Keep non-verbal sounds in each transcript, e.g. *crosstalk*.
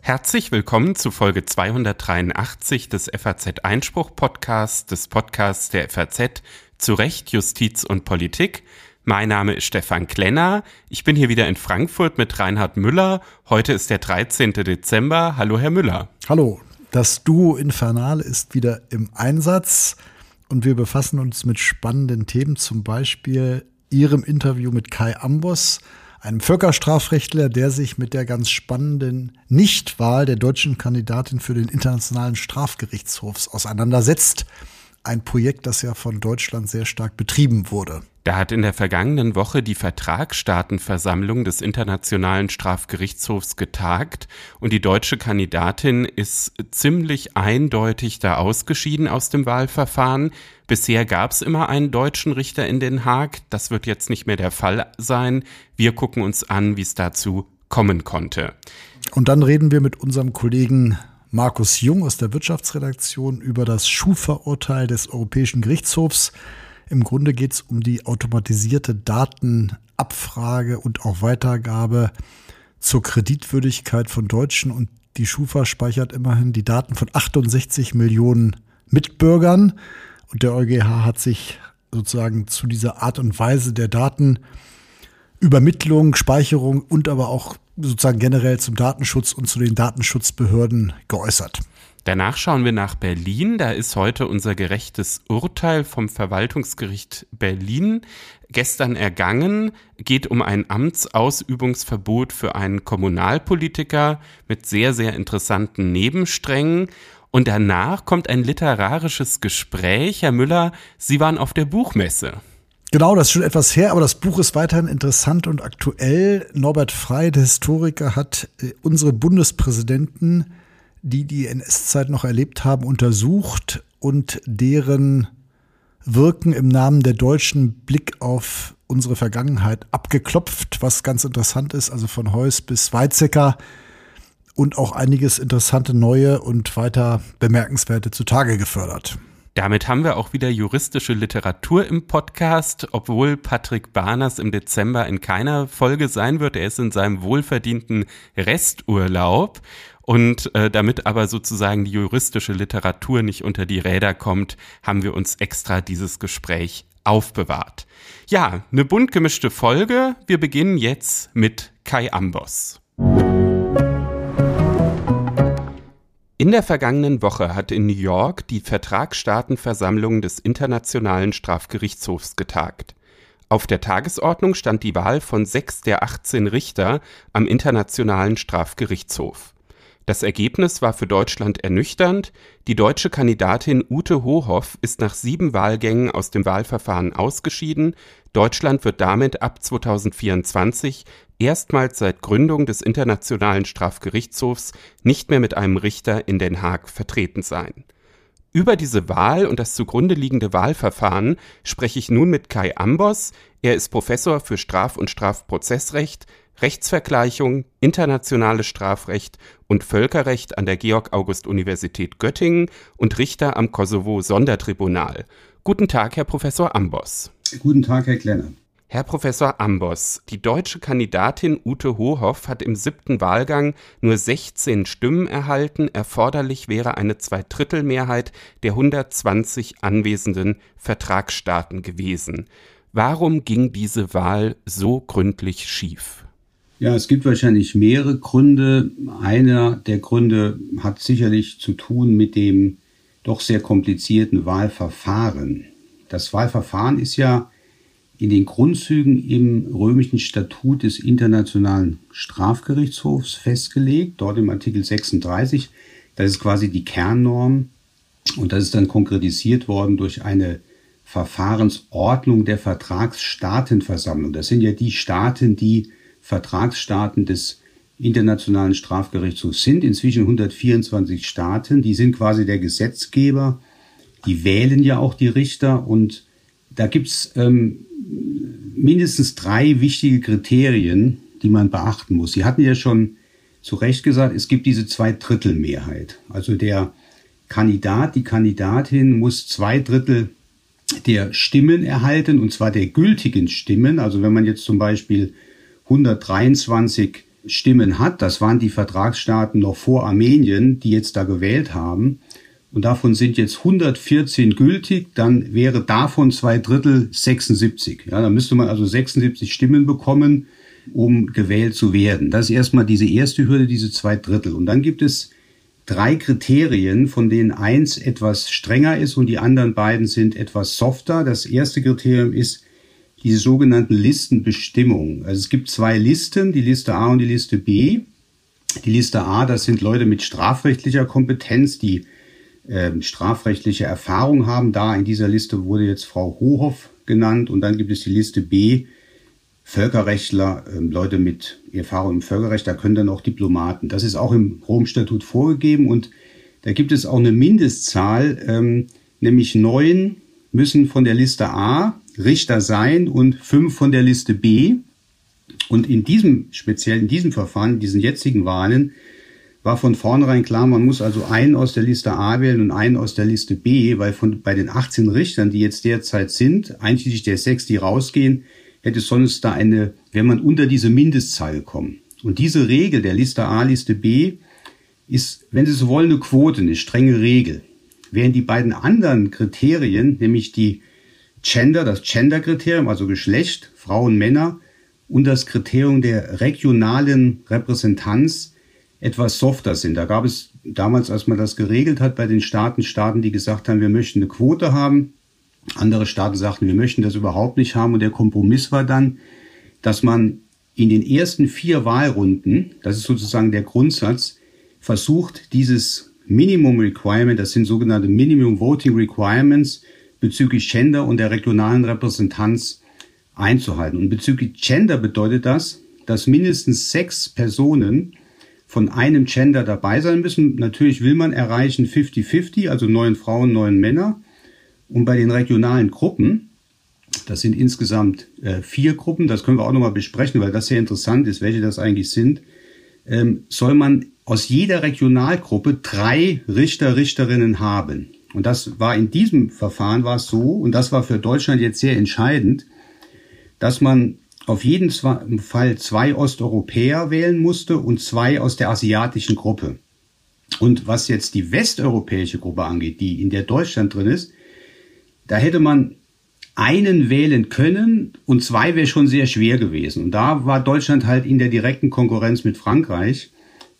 Herzlich willkommen zu Folge 283 des FAZ Einspruch Podcasts, des Podcasts der FAZ zu Recht, Justiz und Politik. Mein Name ist Stefan Klenner. Ich bin hier wieder in Frankfurt mit Reinhard Müller. Heute ist der 13. Dezember. Hallo, Herr Müller. Hallo. Das Duo Infernal ist wieder im Einsatz und wir befassen uns mit spannenden Themen, zum Beispiel Ihrem Interview mit Kai Ambos, einem Völkerstrafrechtler, der sich mit der ganz spannenden Nichtwahl der deutschen Kandidatin für den Internationalen Strafgerichtshof auseinandersetzt. Ein Projekt, das ja von Deutschland sehr stark betrieben wurde. Da hat in der vergangenen Woche die Vertragsstaatenversammlung des Internationalen Strafgerichtshofs getagt und die deutsche Kandidatin ist ziemlich eindeutig da ausgeschieden aus dem Wahlverfahren. Bisher gab es immer einen deutschen Richter in Den Haag. Das wird jetzt nicht mehr der Fall sein. Wir gucken uns an, wie es dazu kommen konnte. Und dann reden wir mit unserem Kollegen Markus Jung aus der Wirtschaftsredaktion über das Schufa-Urteil des Europäischen Gerichtshofs. Im Grunde geht es um die automatisierte Datenabfrage und auch Weitergabe zur Kreditwürdigkeit von Deutschen. Und die Schufa speichert immerhin die Daten von 68 Millionen Mitbürgern. Und der EuGH hat sich sozusagen zu dieser Art und Weise der Datenübermittlung, Speicherung und aber auch sozusagen generell zum Datenschutz und zu den Datenschutzbehörden geäußert. Danach schauen wir nach Berlin. Da ist heute unser gerechtes Urteil vom Verwaltungsgericht Berlin gestern ergangen. Geht um ein Amtsausübungsverbot für einen Kommunalpolitiker mit sehr, sehr interessanten Nebensträngen. Und danach kommt ein literarisches Gespräch. Herr Müller, Sie waren auf der Buchmesse. Genau, das ist schon etwas her, aber das Buch ist weiterhin interessant und aktuell. Norbert Frey, der Historiker, hat äh, unsere Bundespräsidenten die die NS-Zeit noch erlebt haben, untersucht und deren Wirken im Namen der Deutschen Blick auf unsere Vergangenheit abgeklopft, was ganz interessant ist, also von Heuss bis Weizsäcker und auch einiges interessante neue und weiter bemerkenswerte zutage gefördert. Damit haben wir auch wieder juristische Literatur im Podcast, obwohl Patrick Barners im Dezember in keiner Folge sein wird. Er ist in seinem wohlverdienten Resturlaub. Und äh, damit aber sozusagen die juristische Literatur nicht unter die Räder kommt, haben wir uns extra dieses Gespräch aufbewahrt. Ja, eine bunt gemischte Folge. Wir beginnen jetzt mit Kai Ambos. In der vergangenen Woche hat in New York die Vertragsstaatenversammlung des Internationalen Strafgerichtshofs getagt. Auf der Tagesordnung stand die Wahl von sechs der 18 Richter am Internationalen Strafgerichtshof. Das Ergebnis war für Deutschland ernüchternd. Die deutsche Kandidatin Ute Hohoff ist nach sieben Wahlgängen aus dem Wahlverfahren ausgeschieden. Deutschland wird damit ab 2024 erstmals seit Gründung des Internationalen Strafgerichtshofs nicht mehr mit einem Richter in Den Haag vertreten sein. Über diese Wahl und das zugrunde liegende Wahlverfahren spreche ich nun mit Kai Ambos. Er ist Professor für Straf- und Strafprozessrecht, Rechtsvergleichung, internationales Strafrecht und Völkerrecht an der Georg-August-Universität Göttingen und Richter am Kosovo-Sondertribunal. Guten Tag, Herr Professor Ambos. Guten Tag, Herr Klenner. Herr Professor Ambos, die deutsche Kandidatin Ute Hohoff hat im siebten Wahlgang nur 16 Stimmen erhalten. Erforderlich wäre eine Zweidrittelmehrheit der 120 anwesenden Vertragsstaaten gewesen. Warum ging diese Wahl so gründlich schief? Ja, es gibt wahrscheinlich mehrere Gründe. Einer der Gründe hat sicherlich zu tun mit dem doch sehr komplizierten Wahlverfahren. Das Wahlverfahren ist ja in den Grundzügen im römischen Statut des Internationalen Strafgerichtshofs festgelegt, dort im Artikel 36. Das ist quasi die Kernnorm und das ist dann konkretisiert worden durch eine Verfahrensordnung der Vertragsstaatenversammlung. Das sind ja die Staaten, die Vertragsstaaten des Internationalen Strafgerichtshofs sind. Inzwischen 124 Staaten, die sind quasi der Gesetzgeber. Die wählen ja auch die Richter und da gibt's ähm, mindestens drei wichtige Kriterien, die man beachten muss. Sie hatten ja schon zu Recht gesagt, es gibt diese Zweidrittelmehrheit. Also der Kandidat, die Kandidatin muss zwei Drittel der Stimmen erhalten, und zwar der gültigen Stimmen. Also wenn man jetzt zum Beispiel 123 Stimmen hat. Das waren die Vertragsstaaten noch vor Armenien, die jetzt da gewählt haben. Und davon sind jetzt 114 gültig, dann wäre davon zwei Drittel 76. Ja, dann müsste man also 76 Stimmen bekommen, um gewählt zu werden. Das ist erstmal diese erste Hürde, diese zwei Drittel. Und dann gibt es drei Kriterien, von denen eins etwas strenger ist und die anderen beiden sind etwas softer. Das erste Kriterium ist die sogenannten Listenbestimmungen. Also es gibt zwei Listen, die Liste A und die Liste B. Die Liste A, das sind Leute mit strafrechtlicher Kompetenz, die äh, strafrechtliche Erfahrung haben. Da in dieser Liste wurde jetzt Frau Hohoff genannt und dann gibt es die Liste B, Völkerrechtler, äh, Leute mit Erfahrung im Völkerrecht, da können dann auch Diplomaten. Das ist auch im Rom-Statut vorgegeben und da gibt es auch eine Mindestzahl, ähm, nämlich neun müssen von der Liste A Richter sein und fünf von der Liste B. Und in diesem speziell in diesem Verfahren, diesen jetzigen Wahlen, war von vornherein klar, man muss also einen aus der Liste A wählen und einen aus der Liste B, weil von bei den 18 Richtern, die jetzt derzeit sind, einschließlich der sechs, die rausgehen, hätte sonst da eine, wäre man unter diese Mindestzahl gekommen. Und diese Regel der Liste A, Liste B ist, wenn Sie so wollen, eine Quote, eine strenge Regel. Während die beiden anderen Kriterien, nämlich die Gender, das Gender-Kriterium, also Geschlecht, Frauen, Männer, und das Kriterium der regionalen Repräsentanz etwas softer sind. Da gab es damals, als man das geregelt hat bei den Staaten, Staaten, die gesagt haben, wir möchten eine Quote haben, andere Staaten sagten, wir möchten das überhaupt nicht haben. Und der Kompromiss war dann, dass man in den ersten vier Wahlrunden, das ist sozusagen der Grundsatz, versucht, dieses Minimum Requirement, das sind sogenannte Minimum Voting Requirements bezüglich Gender und der regionalen Repräsentanz einzuhalten. Und bezüglich Gender bedeutet das, dass mindestens sechs Personen von einem Gender dabei sein müssen. Natürlich will man erreichen 50-50, also neun Frauen, neun Männer. Und bei den regionalen Gruppen, das sind insgesamt äh, vier Gruppen, das können wir auch nochmal besprechen, weil das sehr interessant ist, welche das eigentlich sind, ähm, soll man aus jeder Regionalgruppe drei Richter, Richterinnen haben. Und das war in diesem Verfahren war es so, und das war für Deutschland jetzt sehr entscheidend, dass man auf jeden Fall zwei Osteuropäer wählen musste und zwei aus der asiatischen Gruppe. Und was jetzt die westeuropäische Gruppe angeht, die in der Deutschland drin ist, da hätte man einen wählen können und zwei wäre schon sehr schwer gewesen. Und da war Deutschland halt in der direkten Konkurrenz mit Frankreich.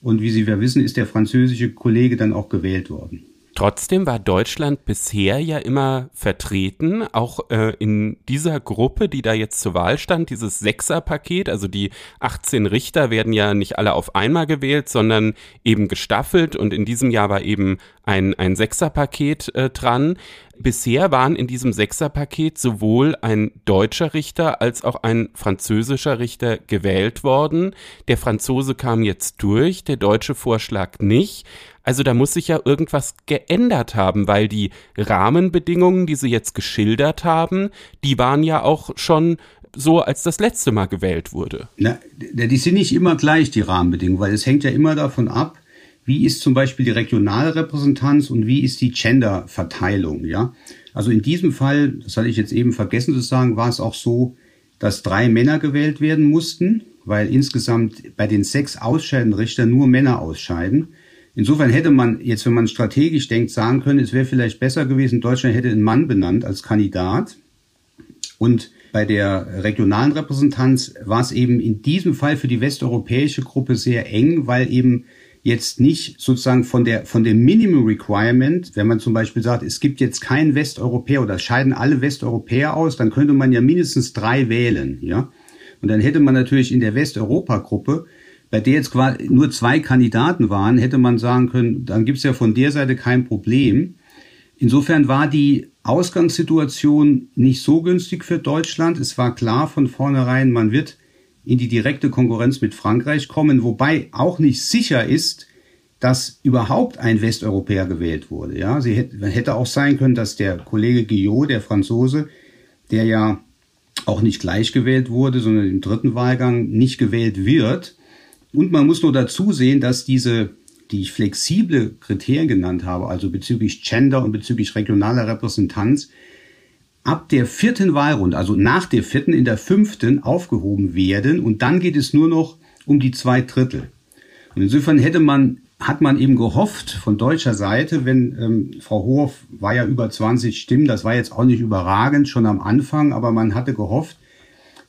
Und wie Sie ja wissen, ist der französische Kollege dann auch gewählt worden. Trotzdem war Deutschland bisher ja immer vertreten, auch äh, in dieser Gruppe, die da jetzt zur Wahl stand, dieses Sechserpaket. Also die 18 Richter werden ja nicht alle auf einmal gewählt, sondern eben gestaffelt. Und in diesem Jahr war eben ein, ein Sechserpaket äh, dran. Bisher waren in diesem Sechserpaket sowohl ein deutscher Richter als auch ein französischer Richter gewählt worden. Der Franzose kam jetzt durch, der deutsche Vorschlag nicht. Also da muss sich ja irgendwas geändert haben, weil die Rahmenbedingungen, die Sie jetzt geschildert haben, die waren ja auch schon so, als das letzte Mal gewählt wurde. Na, die sind nicht immer gleich, die Rahmenbedingungen, weil es hängt ja immer davon ab, wie ist zum Beispiel die regionale Repräsentanz und wie ist die Genderverteilung, ja? Also in diesem Fall, das hatte ich jetzt eben vergessen zu sagen, war es auch so, dass drei Männer gewählt werden mussten, weil insgesamt bei den sechs ausscheidenden Richtern nur Männer ausscheiden. Insofern hätte man jetzt, wenn man strategisch denkt, sagen können, es wäre vielleicht besser gewesen, Deutschland hätte einen Mann benannt als Kandidat. Und bei der regionalen Repräsentanz war es eben in diesem Fall für die westeuropäische Gruppe sehr eng, weil eben jetzt nicht sozusagen von der, von dem Minimum Requirement, wenn man zum Beispiel sagt, es gibt jetzt keinen Westeuropäer oder scheiden alle Westeuropäer aus, dann könnte man ja mindestens drei wählen, ja. Und dann hätte man natürlich in der Westeuropa-Gruppe, bei der jetzt quasi nur zwei Kandidaten waren, hätte man sagen können, dann gibt es ja von der Seite kein Problem. Insofern war die Ausgangssituation nicht so günstig für Deutschland. Es war klar von vornherein, man wird in die direkte Konkurrenz mit Frankreich kommen, wobei auch nicht sicher ist, dass überhaupt ein Westeuropäer gewählt wurde. Ja, sie hätte, hätte auch sein können, dass der Kollege Guillot, der Franzose, der ja auch nicht gleich gewählt wurde, sondern im dritten Wahlgang nicht gewählt wird. Und man muss nur dazu sehen, dass diese, die ich flexible Kriterien genannt habe, also bezüglich Gender und bezüglich regionaler Repräsentanz, ab der vierten Wahlrunde, also nach der vierten in der fünften aufgehoben werden und dann geht es nur noch um die zwei Drittel. Und insofern hätte man, hat man eben gehofft von deutscher Seite, wenn ähm, Frau Hof war ja über 20 Stimmen, das war jetzt auch nicht überragend schon am Anfang, aber man hatte gehofft,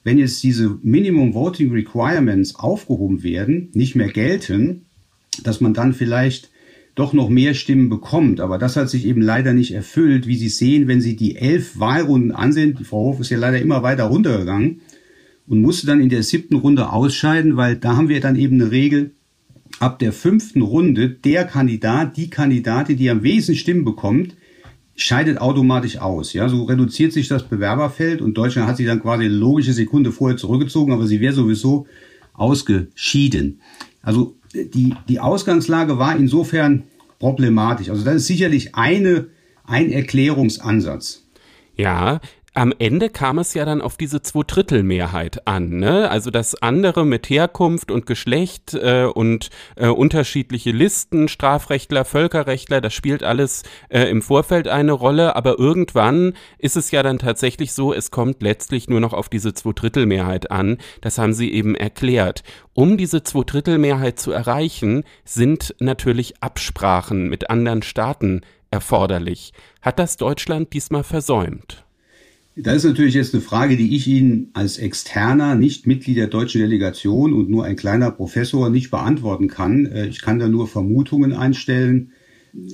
wenn jetzt diese Minimum Voting Requirements aufgehoben werden, nicht mehr gelten, dass man dann vielleicht doch noch mehr Stimmen bekommt. Aber das hat sich eben leider nicht erfüllt, wie Sie sehen, wenn Sie die elf Wahlrunden ansehen. Die Frau Hof ist ja leider immer weiter runtergegangen und musste dann in der siebten Runde ausscheiden, weil da haben wir dann eben eine Regel, ab der fünften Runde der Kandidat, die Kandidatin, die am wenigsten Stimmen bekommt, scheidet automatisch aus. Ja, so reduziert sich das Bewerberfeld und Deutschland hat sich dann quasi eine logische Sekunde vorher zurückgezogen, aber sie wäre sowieso ausgeschieden. Also die, die Ausgangslage war insofern problematisch. Also das ist sicherlich eine, ein Erklärungsansatz. Ja, am Ende kam es ja dann auf diese Zweidrittelmehrheit an, ne? Also das andere mit Herkunft und Geschlecht äh, und äh, unterschiedliche Listen, Strafrechtler, Völkerrechtler, das spielt alles äh, im Vorfeld eine Rolle, aber irgendwann ist es ja dann tatsächlich so, es kommt letztlich nur noch auf diese Zweidrittelmehrheit an. Das haben Sie eben erklärt. Um diese Zweidrittelmehrheit zu erreichen, sind natürlich Absprachen mit anderen Staaten erforderlich. Hat das Deutschland diesmal versäumt? Das ist natürlich jetzt eine Frage, die ich Ihnen als Externer, nicht Mitglied der deutschen Delegation und nur ein kleiner Professor nicht beantworten kann. Äh, ich kann da nur Vermutungen einstellen.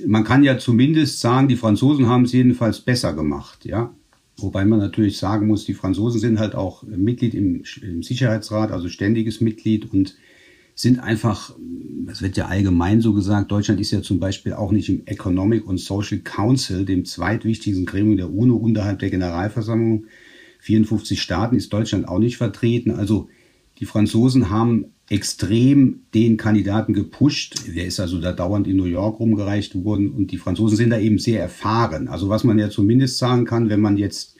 Man kann ja zumindest sagen, die Franzosen haben es jedenfalls besser gemacht, ja. Wobei man natürlich sagen muss, die Franzosen sind halt auch Mitglied im, im Sicherheitsrat, also ständiges Mitglied und sind einfach, das wird ja allgemein so gesagt, Deutschland ist ja zum Beispiel auch nicht im Economic und Social Council, dem zweitwichtigsten Gremium der UNO unterhalb der Generalversammlung. 54 Staaten ist Deutschland auch nicht vertreten. Also die Franzosen haben extrem den Kandidaten gepusht. Der ist also da dauernd in New York rumgereicht worden und die Franzosen sind da eben sehr erfahren. Also was man ja zumindest sagen kann, wenn man jetzt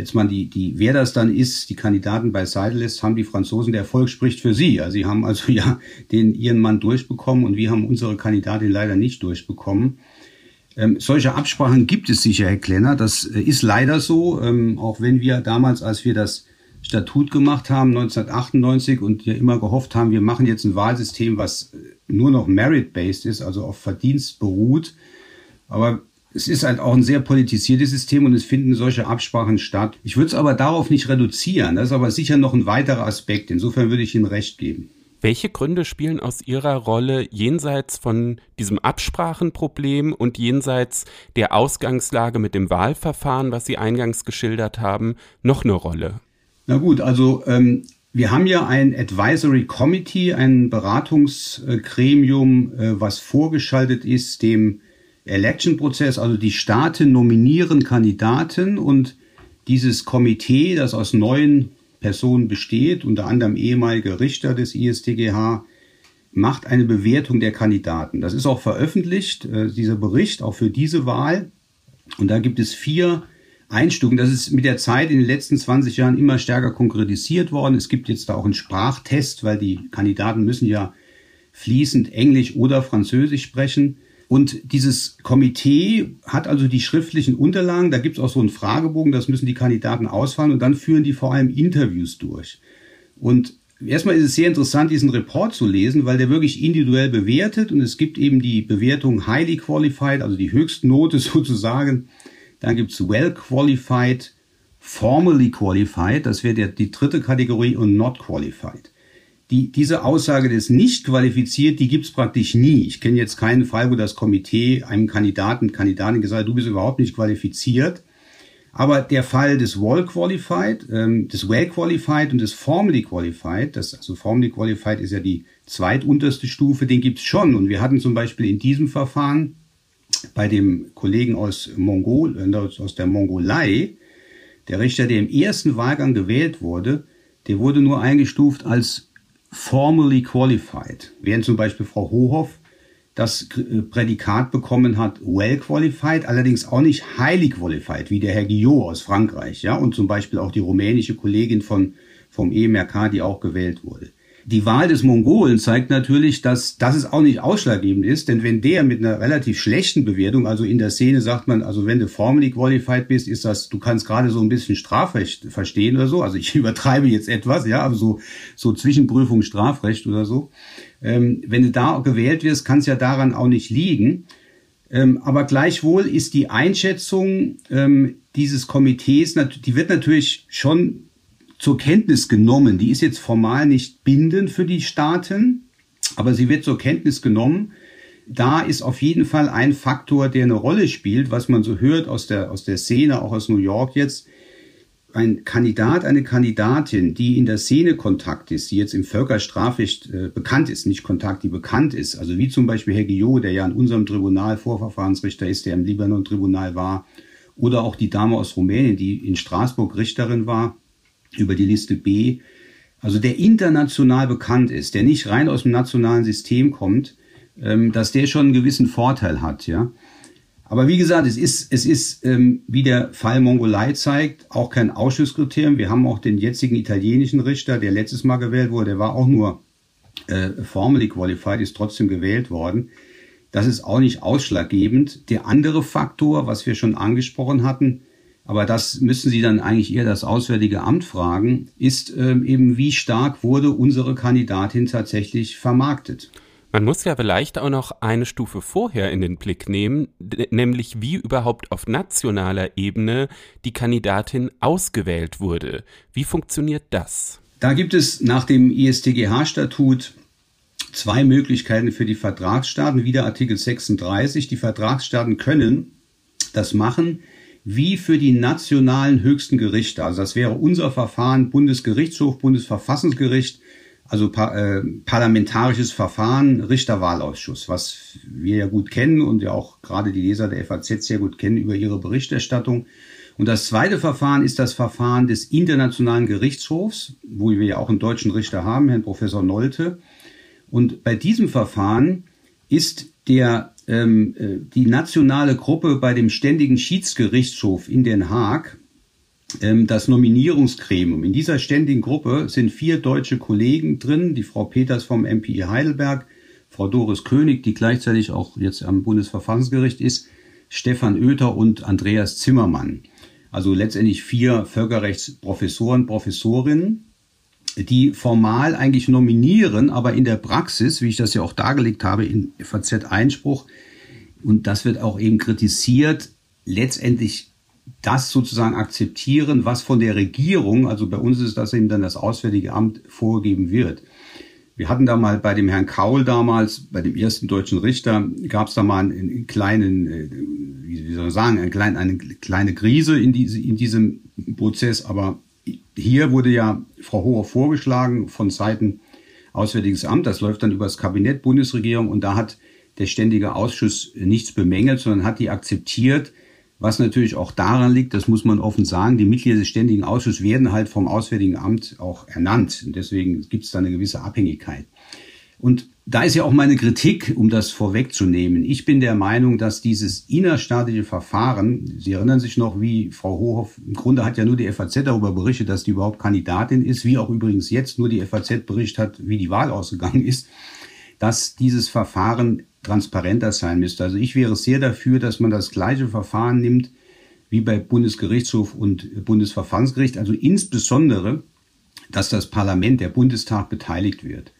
jetzt mal die, die, wer das dann ist, die Kandidaten beiseite lässt, haben die Franzosen, der Erfolg spricht für sie. Also sie haben also *laughs* ja den ihren Mann durchbekommen und wir haben unsere Kandidatin leider nicht durchbekommen. Ähm, solche Absprachen gibt es sicher, Herr Klenner. Das äh, ist leider so, ähm, auch wenn wir damals, als wir das Statut gemacht haben, 1998, und ja immer gehofft haben, wir machen jetzt ein Wahlsystem, was äh, nur noch merit-based ist, also auf Verdienst beruht. Aber es ist halt auch ein sehr politisiertes System und es finden solche Absprachen statt. Ich würde es aber darauf nicht reduzieren. Das ist aber sicher noch ein weiterer Aspekt. Insofern würde ich Ihnen recht geben. Welche Gründe spielen aus Ihrer Rolle jenseits von diesem Absprachenproblem und jenseits der Ausgangslage mit dem Wahlverfahren, was Sie eingangs geschildert haben, noch eine Rolle? Na gut, also ähm, wir haben ja ein Advisory Committee, ein Beratungsgremium, äh, was vorgeschaltet ist dem Election-Prozess, also die Staaten nominieren Kandidaten und dieses Komitee, das aus neun Personen besteht, unter anderem ehemalige Richter des ISTGH, macht eine Bewertung der Kandidaten. Das ist auch veröffentlicht, äh, dieser Bericht, auch für diese Wahl. Und da gibt es vier Einstufungen. Das ist mit der Zeit in den letzten 20 Jahren immer stärker konkretisiert worden. Es gibt jetzt da auch einen Sprachtest, weil die Kandidaten müssen ja fließend Englisch oder Französisch sprechen. Und dieses Komitee hat also die schriftlichen Unterlagen, da gibt es auch so einen Fragebogen, das müssen die Kandidaten ausfallen und dann führen die vor allem Interviews durch. Und erstmal ist es sehr interessant, diesen Report zu lesen, weil der wirklich individuell bewertet und es gibt eben die Bewertung highly qualified, also die Höchstnote *laughs* sozusagen. Dann gibt es well qualified, formally qualified, das wäre die dritte Kategorie und not qualified die, diese Aussage des nicht qualifiziert, die gibt's praktisch nie. Ich kenne jetzt keinen Fall, wo das Komitee einem Kandidaten, Kandidatin gesagt hat, du bist überhaupt nicht qualifiziert. Aber der Fall des Well Qualified, ähm, des Well Qualified und des Formally Qualified, das, also Formally Qualified ist ja die zweitunterste Stufe, den gibt's schon. Und wir hatten zum Beispiel in diesem Verfahren bei dem Kollegen aus Mongol, äh, aus der Mongolei, der Richter, der im ersten Wahlgang gewählt wurde, der wurde nur eingestuft als formally qualified, während zum Beispiel Frau Hohoff das äh, Prädikat bekommen hat, well qualified, allerdings auch nicht highly qualified, wie der Herr Guillot aus Frankreich, ja, und zum Beispiel auch die rumänische Kollegin von, vom EMRK, die auch gewählt wurde. Die Wahl des Mongolen zeigt natürlich, dass, dass es auch nicht ausschlaggebend ist, denn wenn der mit einer relativ schlechten Bewertung, also in der Szene sagt man, also wenn du formally qualified bist, ist das, du kannst gerade so ein bisschen Strafrecht verstehen oder so, also ich *laughs* übertreibe jetzt etwas, ja, aber so, so Zwischenprüfung Strafrecht oder so. Ähm, wenn du da gewählt wirst, kann es ja daran auch nicht liegen. Ähm, aber gleichwohl ist die Einschätzung ähm, dieses Komitees, die wird natürlich schon zur Kenntnis genommen. Die ist jetzt formal nicht bindend für die Staaten, aber sie wird zur Kenntnis genommen. Da ist auf jeden Fall ein Faktor, der eine Rolle spielt, was man so hört aus der, aus der Szene, auch aus New York jetzt. Ein Kandidat, eine Kandidatin, die in der Szene Kontakt ist, die jetzt im Völkerstrafrecht äh, bekannt ist, nicht Kontakt, die bekannt ist, also wie zum Beispiel Herr Guillot, der ja in unserem Tribunal Vorverfahrensrichter ist, der im Libanon-Tribunal war, oder auch die Dame aus Rumänien, die in Straßburg Richterin war, über die Liste B, also der international bekannt ist, der nicht rein aus dem nationalen System kommt, ähm, dass der schon einen gewissen Vorteil hat, ja. Aber wie gesagt, es ist, es ist, ähm, wie der Fall Mongolei zeigt, auch kein Ausschusskriterium. Wir haben auch den jetzigen italienischen Richter, der letztes Mal gewählt wurde, der war auch nur äh, formally qualified, ist trotzdem gewählt worden. Das ist auch nicht ausschlaggebend. Der andere Faktor, was wir schon angesprochen hatten, aber das müssen Sie dann eigentlich eher das Auswärtige Amt fragen, ist ähm, eben, wie stark wurde unsere Kandidatin tatsächlich vermarktet. Man muss ja vielleicht auch noch eine Stufe vorher in den Blick nehmen, nämlich wie überhaupt auf nationaler Ebene die Kandidatin ausgewählt wurde. Wie funktioniert das? Da gibt es nach dem ISTGH-Statut zwei Möglichkeiten für die Vertragsstaaten. Wieder Artikel 36. Die Vertragsstaaten können das machen, wie für die nationalen höchsten Gerichte. Also das wäre unser Verfahren Bundesgerichtshof, Bundesverfassungsgericht, also äh, parlamentarisches Verfahren, Richterwahlausschuss, was wir ja gut kennen und ja auch gerade die Leser der FAZ sehr gut kennen über ihre Berichterstattung. Und das zweite Verfahren ist das Verfahren des Internationalen Gerichtshofs, wo wir ja auch einen deutschen Richter haben, Herrn Professor Nolte. Und bei diesem Verfahren ist der ähm, äh, die nationale Gruppe bei dem Ständigen Schiedsgerichtshof in Den Haag, ähm, das Nominierungsgremium. In dieser ständigen Gruppe sind vier deutsche Kollegen drin, die Frau Peters vom MPI Heidelberg, Frau Doris König, die gleichzeitig auch jetzt am Bundesverfassungsgericht ist, Stefan Oether und Andreas Zimmermann. Also letztendlich vier Völkerrechtsprofessoren, Professorinnen die formal eigentlich nominieren, aber in der Praxis, wie ich das ja auch dargelegt habe in FAZ-Einspruch, und das wird auch eben kritisiert, letztendlich das sozusagen akzeptieren, was von der Regierung, also bei uns ist das eben dann das Auswärtige Amt, vorgegeben wird. Wir hatten da mal bei dem Herrn Kaul damals, bei dem ersten deutschen Richter, gab es da mal einen, einen kleinen, äh, wie soll man sagen, eine kleine, eine kleine Krise in diesem Prozess, aber hier wurde ja Frau Hoher vorgeschlagen von Seiten Auswärtiges Amt. Das läuft dann über das Kabinett Bundesregierung und da hat der Ständige Ausschuss nichts bemängelt, sondern hat die akzeptiert, was natürlich auch daran liegt, das muss man offen sagen, die Mitglieder des Ständigen Ausschusses werden halt vom Auswärtigen Amt auch ernannt. Und deswegen gibt es da eine gewisse Abhängigkeit. Und da ist ja auch meine Kritik, um das vorwegzunehmen. Ich bin der Meinung, dass dieses innerstaatliche Verfahren, Sie erinnern sich noch, wie Frau Hohoff, im Grunde hat ja nur die FAZ darüber berichtet, dass die überhaupt Kandidatin ist, wie auch übrigens jetzt nur die FAZ berichtet hat, wie die Wahl ausgegangen ist, dass dieses Verfahren transparenter sein müsste. Also ich wäre sehr dafür, dass man das gleiche Verfahren nimmt wie bei Bundesgerichtshof und Bundesverfassungsgericht, also insbesondere, dass das Parlament, der Bundestag beteiligt wird.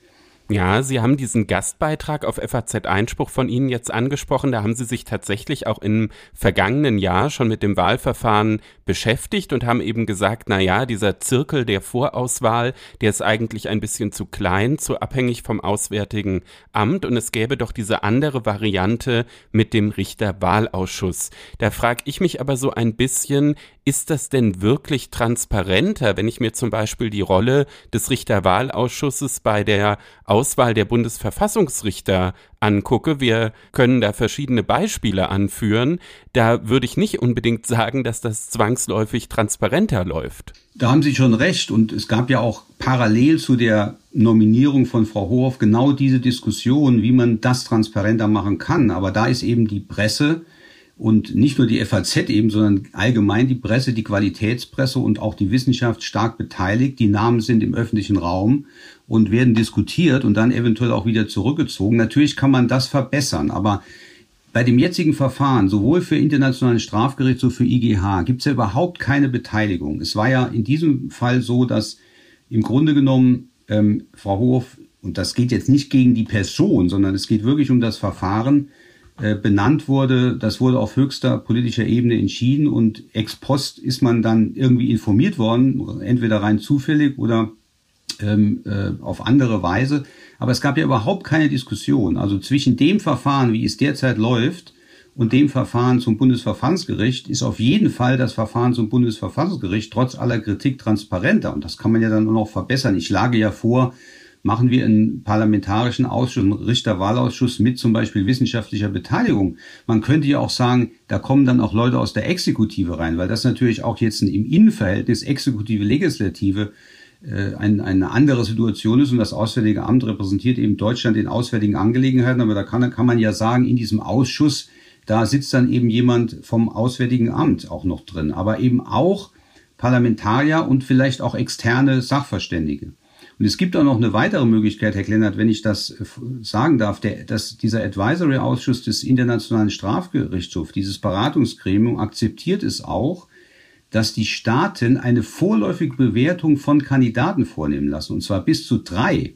Ja, Sie haben diesen Gastbeitrag auf FAZ Einspruch von Ihnen jetzt angesprochen. Da haben Sie sich tatsächlich auch im vergangenen Jahr schon mit dem Wahlverfahren beschäftigt und haben eben gesagt, na ja, dieser Zirkel der Vorauswahl, der ist eigentlich ein bisschen zu klein, zu abhängig vom Auswärtigen Amt und es gäbe doch diese andere Variante mit dem Richterwahlausschuss. Da frage ich mich aber so ein bisschen, ist das denn wirklich transparenter, wenn ich mir zum Beispiel die Rolle des Richterwahlausschusses bei der Auswahl der Bundesverfassungsrichter angucke? Wir können da verschiedene Beispiele anführen. Da würde ich nicht unbedingt sagen, dass das zwangsläufig transparenter läuft. Da haben Sie schon recht. Und es gab ja auch parallel zu der Nominierung von Frau Hohoff genau diese Diskussion, wie man das transparenter machen kann. Aber da ist eben die Presse und nicht nur die FAZ eben, sondern allgemein die Presse, die Qualitätspresse und auch die Wissenschaft stark beteiligt. Die Namen sind im öffentlichen Raum und werden diskutiert und dann eventuell auch wieder zurückgezogen. Natürlich kann man das verbessern, aber bei dem jetzigen Verfahren, sowohl für internationalen Strafgerichtshof, für IGH, gibt es ja überhaupt keine Beteiligung. Es war ja in diesem Fall so, dass im Grunde genommen ähm, Frau Hof, und das geht jetzt nicht gegen die Person, sondern es geht wirklich um das Verfahren, benannt wurde, das wurde auf höchster politischer Ebene entschieden und ex post ist man dann irgendwie informiert worden, entweder rein zufällig oder ähm, äh, auf andere Weise. Aber es gab ja überhaupt keine Diskussion. Also zwischen dem Verfahren, wie es derzeit läuft, und dem Verfahren zum Bundesverfassungsgericht ist auf jeden Fall das Verfahren zum Bundesverfassungsgericht trotz aller Kritik transparenter. Und das kann man ja dann auch noch verbessern. Ich schlage ja vor, machen wir einen parlamentarischen Ausschuss, einen Richterwahlausschuss mit zum Beispiel wissenschaftlicher Beteiligung. Man könnte ja auch sagen, da kommen dann auch Leute aus der Exekutive rein, weil das natürlich auch jetzt im Innenverhältnis Exekutive-Legislative äh, ein, eine andere Situation ist und das Auswärtige Amt repräsentiert eben Deutschland in auswärtigen Angelegenheiten. Aber da kann, kann man ja sagen, in diesem Ausschuss, da sitzt dann eben jemand vom Auswärtigen Amt auch noch drin, aber eben auch Parlamentarier und vielleicht auch externe Sachverständige. Und es gibt auch noch eine weitere Möglichkeit, Herr Klennert, wenn ich das äh, sagen darf, der, dass dieser Advisory-Ausschuss des Internationalen Strafgerichtshofs, dieses Beratungsgremium, akzeptiert es auch, dass die Staaten eine vorläufige Bewertung von Kandidaten vornehmen lassen, und zwar bis zu drei.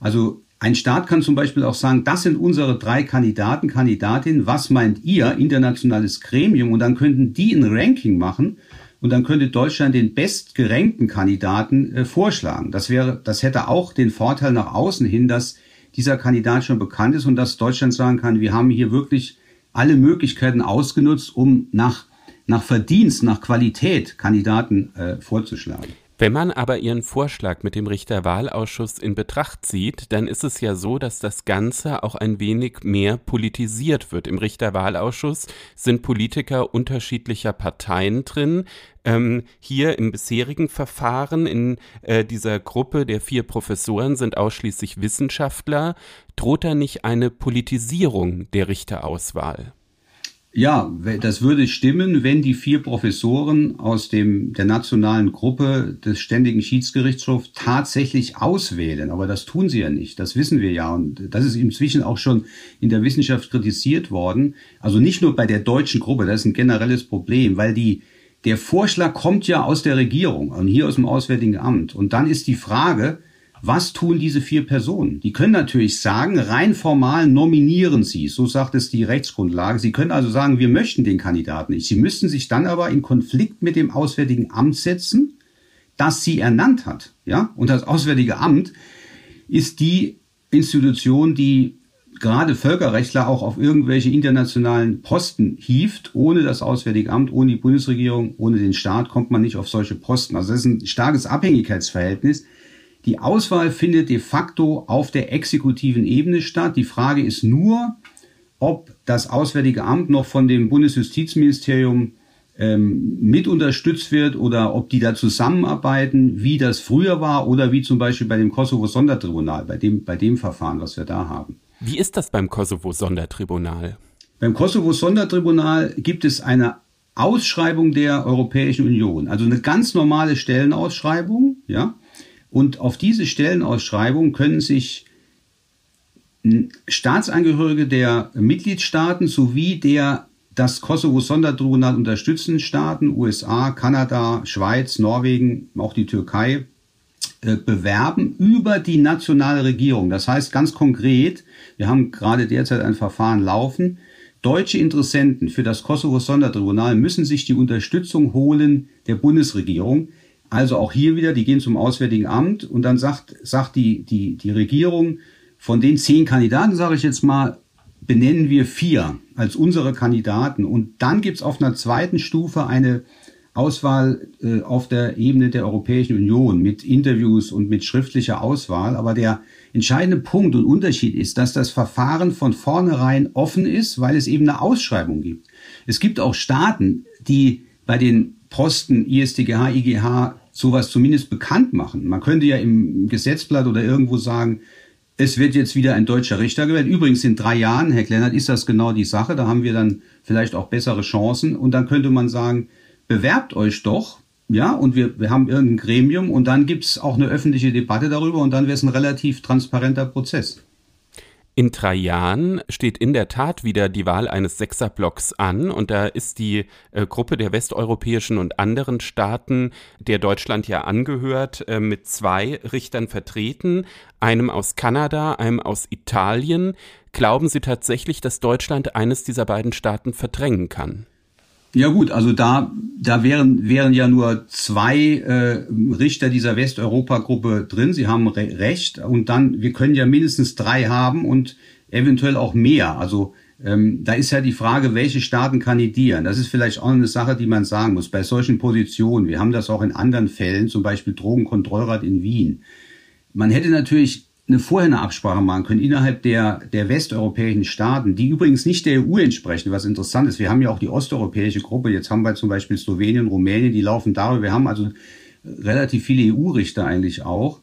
Also ein Staat kann zum Beispiel auch sagen, das sind unsere drei Kandidaten, Kandidatinnen, was meint ihr, internationales Gremium? Und dann könnten die ein Ranking machen und dann könnte Deutschland den bestgerankten Kandidaten äh, vorschlagen. Das wäre, das hätte auch den Vorteil nach außen hin, dass dieser Kandidat schon bekannt ist und dass Deutschland sagen kann, wir haben hier wirklich alle Möglichkeiten ausgenutzt, um nach, nach Verdienst, nach Qualität Kandidaten äh, vorzuschlagen. Wenn man aber Ihren Vorschlag mit dem Richterwahlausschuss in Betracht zieht, dann ist es ja so, dass das Ganze auch ein wenig mehr politisiert wird. Im Richterwahlausschuss sind Politiker unterschiedlicher Parteien drin. Ähm, hier im bisherigen Verfahren in äh, dieser Gruppe der vier Professoren sind ausschließlich Wissenschaftler. Droht da nicht eine Politisierung der Richterauswahl? Ja, das würde stimmen, wenn die vier Professoren aus dem, der nationalen Gruppe des Ständigen Schiedsgerichtshofs tatsächlich auswählen. Aber das tun sie ja nicht. Das wissen wir ja. Und das ist inzwischen auch schon in der Wissenschaft kritisiert worden. Also nicht nur bei der deutschen Gruppe. Das ist ein generelles Problem, weil die, der Vorschlag kommt ja aus der Regierung und hier aus dem Auswärtigen Amt. Und dann ist die Frage, was tun diese vier Personen? Die können natürlich sagen, rein formal nominieren sie, so sagt es die Rechtsgrundlage. Sie können also sagen, wir möchten den Kandidaten nicht. Sie müssten sich dann aber in Konflikt mit dem Auswärtigen Amt setzen, das sie ernannt hat. Ja? Und das Auswärtige Amt ist die Institution, die gerade Völkerrechtler auch auf irgendwelche internationalen Posten hieft. Ohne das Auswärtige Amt, ohne die Bundesregierung, ohne den Staat kommt man nicht auf solche Posten. Also das ist ein starkes Abhängigkeitsverhältnis. Die Auswahl findet de facto auf der exekutiven Ebene statt. Die Frage ist nur, ob das Auswärtige Amt noch von dem Bundesjustizministerium ähm, mit unterstützt wird oder ob die da zusammenarbeiten, wie das früher war oder wie zum Beispiel bei dem Kosovo-Sondertribunal, bei dem, bei dem Verfahren, was wir da haben. Wie ist das beim Kosovo-Sondertribunal? Beim Kosovo-Sondertribunal gibt es eine Ausschreibung der Europäischen Union, also eine ganz normale Stellenausschreibung, ja. Und auf diese Stellenausschreibung können sich Staatsangehörige der Mitgliedstaaten sowie der das Kosovo-Sondertribunal unterstützenden Staaten, USA, Kanada, Schweiz, Norwegen, auch die Türkei, äh, bewerben über die nationale Regierung. Das heißt ganz konkret, wir haben gerade derzeit ein Verfahren laufen, deutsche Interessenten für das Kosovo-Sondertribunal müssen sich die Unterstützung holen der Bundesregierung. Also auch hier wieder, die gehen zum Auswärtigen Amt und dann sagt, sagt die, die, die Regierung, von den zehn Kandidaten, sage ich jetzt mal, benennen wir vier als unsere Kandidaten. Und dann gibt's auf einer zweiten Stufe eine Auswahl äh, auf der Ebene der Europäischen Union mit Interviews und mit schriftlicher Auswahl. Aber der entscheidende Punkt und Unterschied ist, dass das Verfahren von vornherein offen ist, weil es eben eine Ausschreibung gibt. Es gibt auch Staaten, die bei den Posten ISTGH, IGH sowas zumindest bekannt machen. Man könnte ja im Gesetzblatt oder irgendwo sagen, es wird jetzt wieder ein deutscher Richter gewählt. Übrigens in drei Jahren, Herr Kleinert, ist das genau die Sache. Da haben wir dann vielleicht auch bessere Chancen. Und dann könnte man sagen, bewerbt euch doch. Ja, und wir, wir haben irgendein Gremium und dann gibt es auch eine öffentliche Debatte darüber und dann wäre es ein relativ transparenter Prozess. In drei Jahren steht in der Tat wieder die Wahl eines Sechserblocks an und da ist die äh, Gruppe der westeuropäischen und anderen Staaten, der Deutschland ja angehört, äh, mit zwei Richtern vertreten, einem aus Kanada, einem aus Italien. Glauben Sie tatsächlich, dass Deutschland eines dieser beiden Staaten verdrängen kann? Ja gut, also da, da wären, wären ja nur zwei äh, Richter dieser Westeuropa-Gruppe drin. Sie haben re recht. Und dann, wir können ja mindestens drei haben und eventuell auch mehr. Also ähm, da ist ja die Frage, welche Staaten kandidieren. Das ist vielleicht auch eine Sache, die man sagen muss. Bei solchen Positionen, wir haben das auch in anderen Fällen, zum Beispiel Drogenkontrollrat in Wien. Man hätte natürlich eine vorher eine Absprache machen können innerhalb der, der westeuropäischen Staaten, die übrigens nicht der EU entsprechen, was interessant ist. Wir haben ja auch die osteuropäische Gruppe, jetzt haben wir zum Beispiel Slowenien, Rumänien, die laufen darüber. Wir haben also relativ viele EU-Richter eigentlich auch.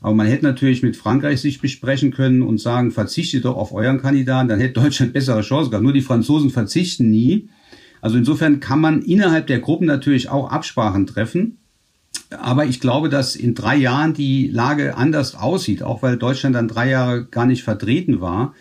Aber man hätte natürlich mit Frankreich sich besprechen können und sagen, verzichtet doch auf euren Kandidaten, dann hätte Deutschland bessere Chancen gehabt. Nur die Franzosen verzichten nie. Also insofern kann man innerhalb der Gruppen natürlich auch Absprachen treffen. Aber ich glaube, dass in drei Jahren die Lage anders aussieht, auch weil Deutschland dann drei Jahre gar nicht vertreten war.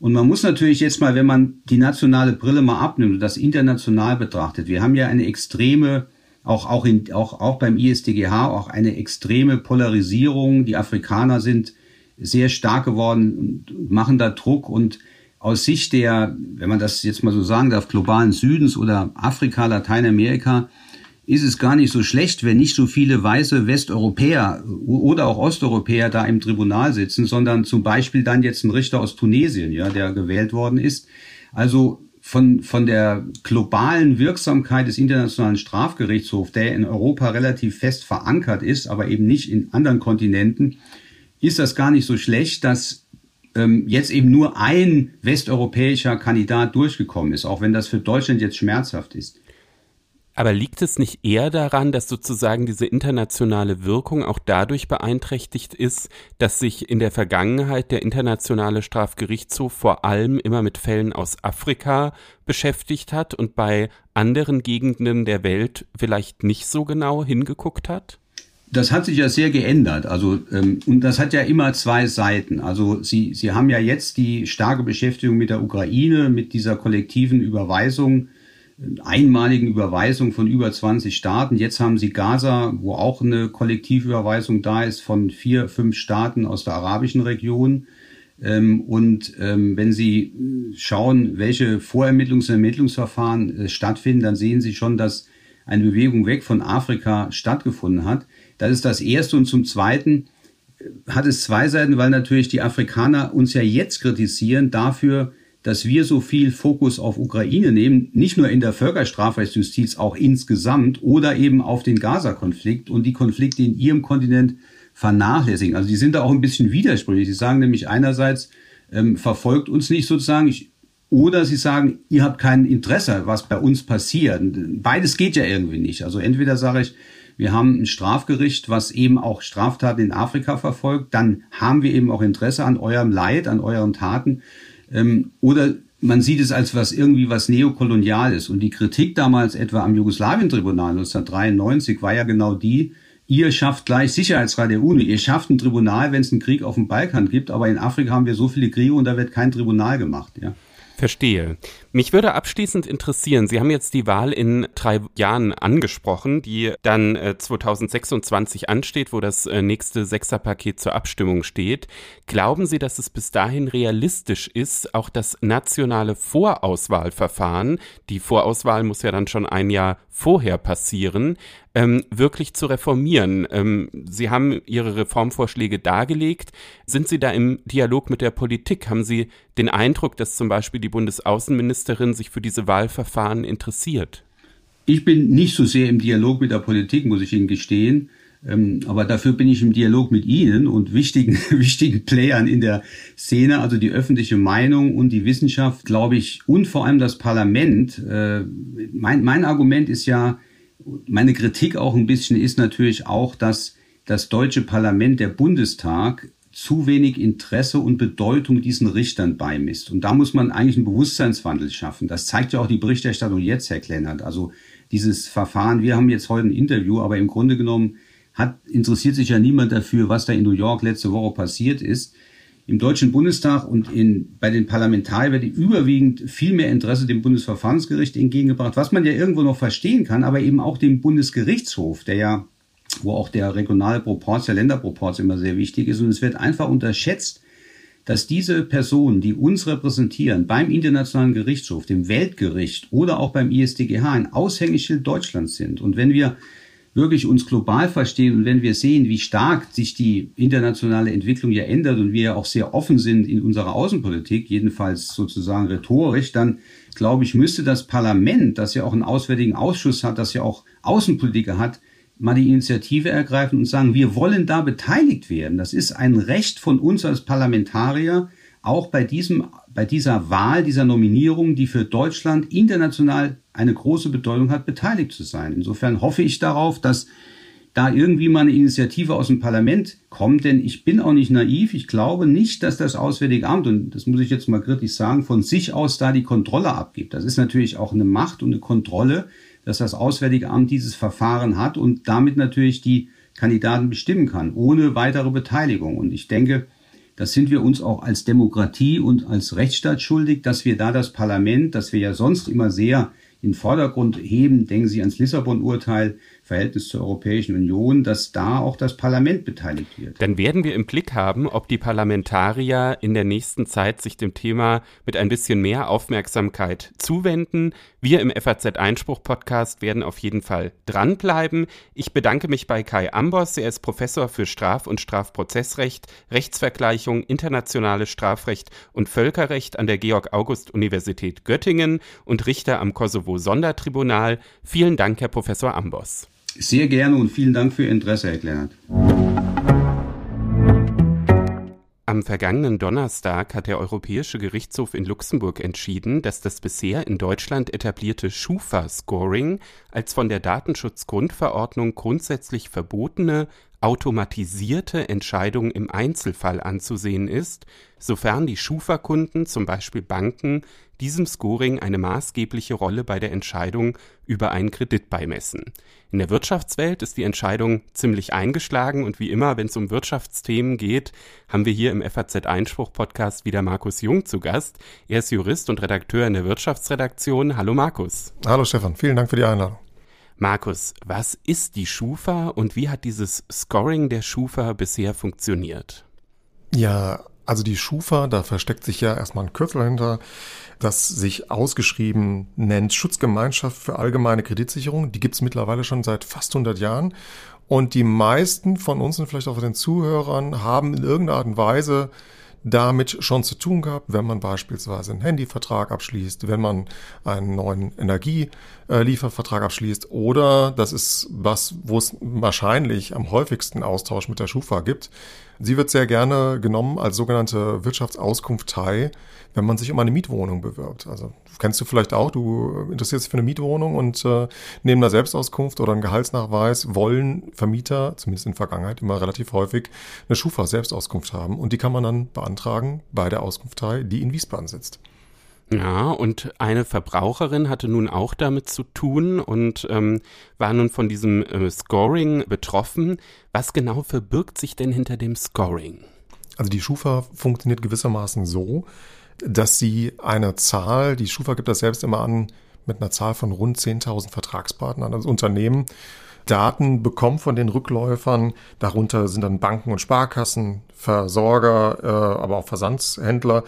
Und man muss natürlich jetzt mal, wenn man die nationale Brille mal abnimmt und das international betrachtet, wir haben ja eine extreme, auch, auch, in, auch, auch beim ISDGH, auch eine extreme Polarisierung. Die Afrikaner sind sehr stark geworden und machen da Druck und aus Sicht der, wenn man das jetzt mal so sagen darf, globalen Südens oder Afrika, Lateinamerika, ist es gar nicht so schlecht, wenn nicht so viele weiße Westeuropäer oder auch Osteuropäer da im Tribunal sitzen, sondern zum Beispiel dann jetzt ein Richter aus Tunesien, ja, der gewählt worden ist. Also von, von der globalen Wirksamkeit des Internationalen Strafgerichtshofs, der in Europa relativ fest verankert ist, aber eben nicht in anderen Kontinenten, ist das gar nicht so schlecht, dass ähm, jetzt eben nur ein westeuropäischer Kandidat durchgekommen ist, auch wenn das für Deutschland jetzt schmerzhaft ist. Aber liegt es nicht eher daran, dass sozusagen diese internationale Wirkung auch dadurch beeinträchtigt ist, dass sich in der Vergangenheit der internationale Strafgerichtshof vor allem immer mit Fällen aus Afrika beschäftigt hat und bei anderen Gegenden der Welt vielleicht nicht so genau hingeguckt hat? Das hat sich ja sehr geändert. Also ähm, und das hat ja immer zwei Seiten. Also Sie Sie haben ja jetzt die starke Beschäftigung mit der Ukraine, mit dieser kollektiven Überweisung einmaligen Überweisung von über 20 Staaten. Jetzt haben sie Gaza, wo auch eine Kollektivüberweisung da ist von vier, fünf Staaten aus der arabischen Region. Ähm, und ähm, wenn Sie schauen, welche Vorermittlungs- und Ermittlungsverfahren äh, stattfinden, dann sehen Sie schon, dass eine Bewegung weg von Afrika stattgefunden hat. Das ist das Erste. Und zum Zweiten äh, hat es zwei Seiten, weil natürlich die Afrikaner uns ja jetzt kritisieren dafür, dass wir so viel Fokus auf Ukraine nehmen, nicht nur in der Völkerstrafrechtsjustiz, auch insgesamt oder eben auf den Gaza-Konflikt und die Konflikte in ihrem Kontinent vernachlässigen. Also die sind da auch ein bisschen widersprüchlich. Sie sagen nämlich einerseits, ähm, verfolgt uns nicht sozusagen, ich, oder sie sagen, ihr habt kein Interesse, was bei uns passiert. Beides geht ja irgendwie nicht. Also entweder sage ich, wir haben ein Strafgericht, was eben auch Straftaten in Afrika verfolgt, dann haben wir eben auch Interesse an eurem Leid, an euren Taten. Ähm, oder man sieht es als was irgendwie was neokolonial ist. Und die Kritik damals etwa am Jugoslawien-Tribunal 1993 war ja genau die, ihr schafft gleich Sicherheitsrat der UNO, ihr schafft ein Tribunal, wenn es einen Krieg auf dem Balkan gibt, aber in Afrika haben wir so viele Kriege und da wird kein Tribunal gemacht. Ja. Verstehe. Mich würde abschließend interessieren, Sie haben jetzt die Wahl in drei Jahren angesprochen, die dann äh, 2026 ansteht, wo das äh, nächste Sechserpaket zur Abstimmung steht. Glauben Sie, dass es bis dahin realistisch ist, auch das nationale Vorauswahlverfahren, die Vorauswahl muss ja dann schon ein Jahr vorher passieren, ähm, wirklich zu reformieren. Ähm, Sie haben Ihre Reformvorschläge dargelegt. Sind Sie da im Dialog mit der Politik? Haben Sie den Eindruck, dass zum Beispiel die Bundesaußenministerin sich für diese Wahlverfahren interessiert? Ich bin nicht so sehr im Dialog mit der Politik, muss ich Ihnen gestehen. Ähm, aber dafür bin ich im Dialog mit Ihnen und wichtigen, *laughs* wichtigen Playern in der Szene, also die öffentliche Meinung und die Wissenschaft, glaube ich, und vor allem das Parlament. Äh, mein, mein Argument ist ja, meine Kritik auch ein bisschen ist natürlich auch, dass das deutsche Parlament, der Bundestag, zu wenig Interesse und Bedeutung diesen Richtern beimisst. Und da muss man eigentlich einen Bewusstseinswandel schaffen. Das zeigt ja auch die Berichterstattung jetzt, Herr Klennert. Also dieses Verfahren, wir haben jetzt heute ein Interview, aber im Grunde genommen hat, interessiert sich ja niemand dafür, was da in New York letzte Woche passiert ist. Im Deutschen Bundestag und in, bei den Parlamentariern wird überwiegend viel mehr Interesse dem Bundesverfassungsgericht entgegengebracht, was man ja irgendwo noch verstehen kann, aber eben auch dem Bundesgerichtshof, der ja, wo auch der regionale Proporz, der Länderproporz immer sehr wichtig ist. Und es wird einfach unterschätzt, dass diese Personen, die uns repräsentieren, beim Internationalen Gerichtshof, dem Weltgericht oder auch beim ISDGH ein Aushängeschild Deutschlands sind. Und wenn wir wirklich uns global verstehen und wenn wir sehen, wie stark sich die internationale Entwicklung ja ändert und wir auch sehr offen sind in unserer Außenpolitik, jedenfalls sozusagen rhetorisch, dann glaube ich, müsste das Parlament, das ja auch einen Auswärtigen Ausschuss hat, das ja auch Außenpolitiker hat, mal die Initiative ergreifen und sagen, wir wollen da beteiligt werden. Das ist ein Recht von uns als Parlamentarier, auch bei diesem, bei dieser Wahl, dieser Nominierung, die für Deutschland international eine große Bedeutung hat, beteiligt zu sein. Insofern hoffe ich darauf, dass da irgendwie mal eine Initiative aus dem Parlament kommt, denn ich bin auch nicht naiv. Ich glaube nicht, dass das Auswärtige Amt, und das muss ich jetzt mal kritisch sagen, von sich aus da die Kontrolle abgibt. Das ist natürlich auch eine Macht und eine Kontrolle, dass das Auswärtige Amt dieses Verfahren hat und damit natürlich die Kandidaten bestimmen kann, ohne weitere Beteiligung. Und ich denke, das sind wir uns auch als Demokratie und als Rechtsstaat schuldig, dass wir da das Parlament, das wir ja sonst immer sehr in Vordergrund heben, denken Sie ans Lissabon-Urteil, Verhältnis zur Europäischen Union, dass da auch das Parlament beteiligt wird. Dann werden wir im Blick haben, ob die Parlamentarier in der nächsten Zeit sich dem Thema mit ein bisschen mehr Aufmerksamkeit zuwenden. Wir im FAZ Einspruch Podcast werden auf jeden Fall dranbleiben. Ich bedanke mich bei Kai Ambos. Er ist Professor für Straf- und Strafprozessrecht, Rechtsvergleichung, internationales Strafrecht und Völkerrecht an der Georg-August-Universität Göttingen und Richter am Kosovo-Sondertribunal. Vielen Dank, Herr Professor Ambos. Sehr gerne und vielen Dank für Ihr Interesse, Herr Kleinert. Am vergangenen Donnerstag hat der Europäische Gerichtshof in Luxemburg entschieden, dass das bisher in Deutschland etablierte Schufa-Scoring als von der Datenschutzgrundverordnung grundsätzlich verbotene automatisierte Entscheidung im Einzelfall anzusehen ist, sofern die Schufa-Kunden, zum Beispiel Banken, diesem Scoring eine maßgebliche Rolle bei der Entscheidung über einen Kredit beimessen. In der Wirtschaftswelt ist die Entscheidung ziemlich eingeschlagen und wie immer, wenn es um Wirtschaftsthemen geht, haben wir hier im FAZ Einspruch Podcast wieder Markus Jung zu Gast. Er ist Jurist und Redakteur in der Wirtschaftsredaktion. Hallo Markus. Hallo Stefan, vielen Dank für die Einladung. Markus, was ist die Schufa und wie hat dieses Scoring der Schufa bisher funktioniert? Ja, also die Schufa, da versteckt sich ja erstmal ein Kürzel hinter, das sich ausgeschrieben nennt Schutzgemeinschaft für allgemeine Kreditsicherung. Die gibt's mittlerweile schon seit fast 100 Jahren. Und die meisten von uns und vielleicht auch von den Zuhörern haben in irgendeiner Art und Weise damit schon zu tun gehabt, wenn man beispielsweise einen Handyvertrag abschließt, wenn man einen neuen Energieliefervertrag abschließt oder das ist was, wo es wahrscheinlich am häufigsten Austausch mit der Schufa gibt. Sie wird sehr gerne genommen als sogenannte Wirtschaftsauskunftei, wenn man sich um eine Mietwohnung bewirbt. Also kennst du vielleicht auch, du interessierst dich für eine Mietwohnung und äh, neben einer Selbstauskunft oder einem Gehaltsnachweis wollen Vermieter, zumindest in der Vergangenheit, immer relativ häufig eine Schufa-Selbstauskunft haben und die kann man dann beantragen bei der Auskunftei, die in Wiesbaden sitzt. Ja, und eine Verbraucherin hatte nun auch damit zu tun und ähm, war nun von diesem äh, Scoring betroffen. Was genau verbirgt sich denn hinter dem Scoring? Also die Schufa funktioniert gewissermaßen so, dass sie eine Zahl, die Schufa gibt das selbst immer an, mit einer Zahl von rund 10.000 Vertragspartnern, also Unternehmen, Daten bekommt von den Rückläufern. Darunter sind dann Banken und Sparkassen, Versorger, äh, aber auch Versandhändler.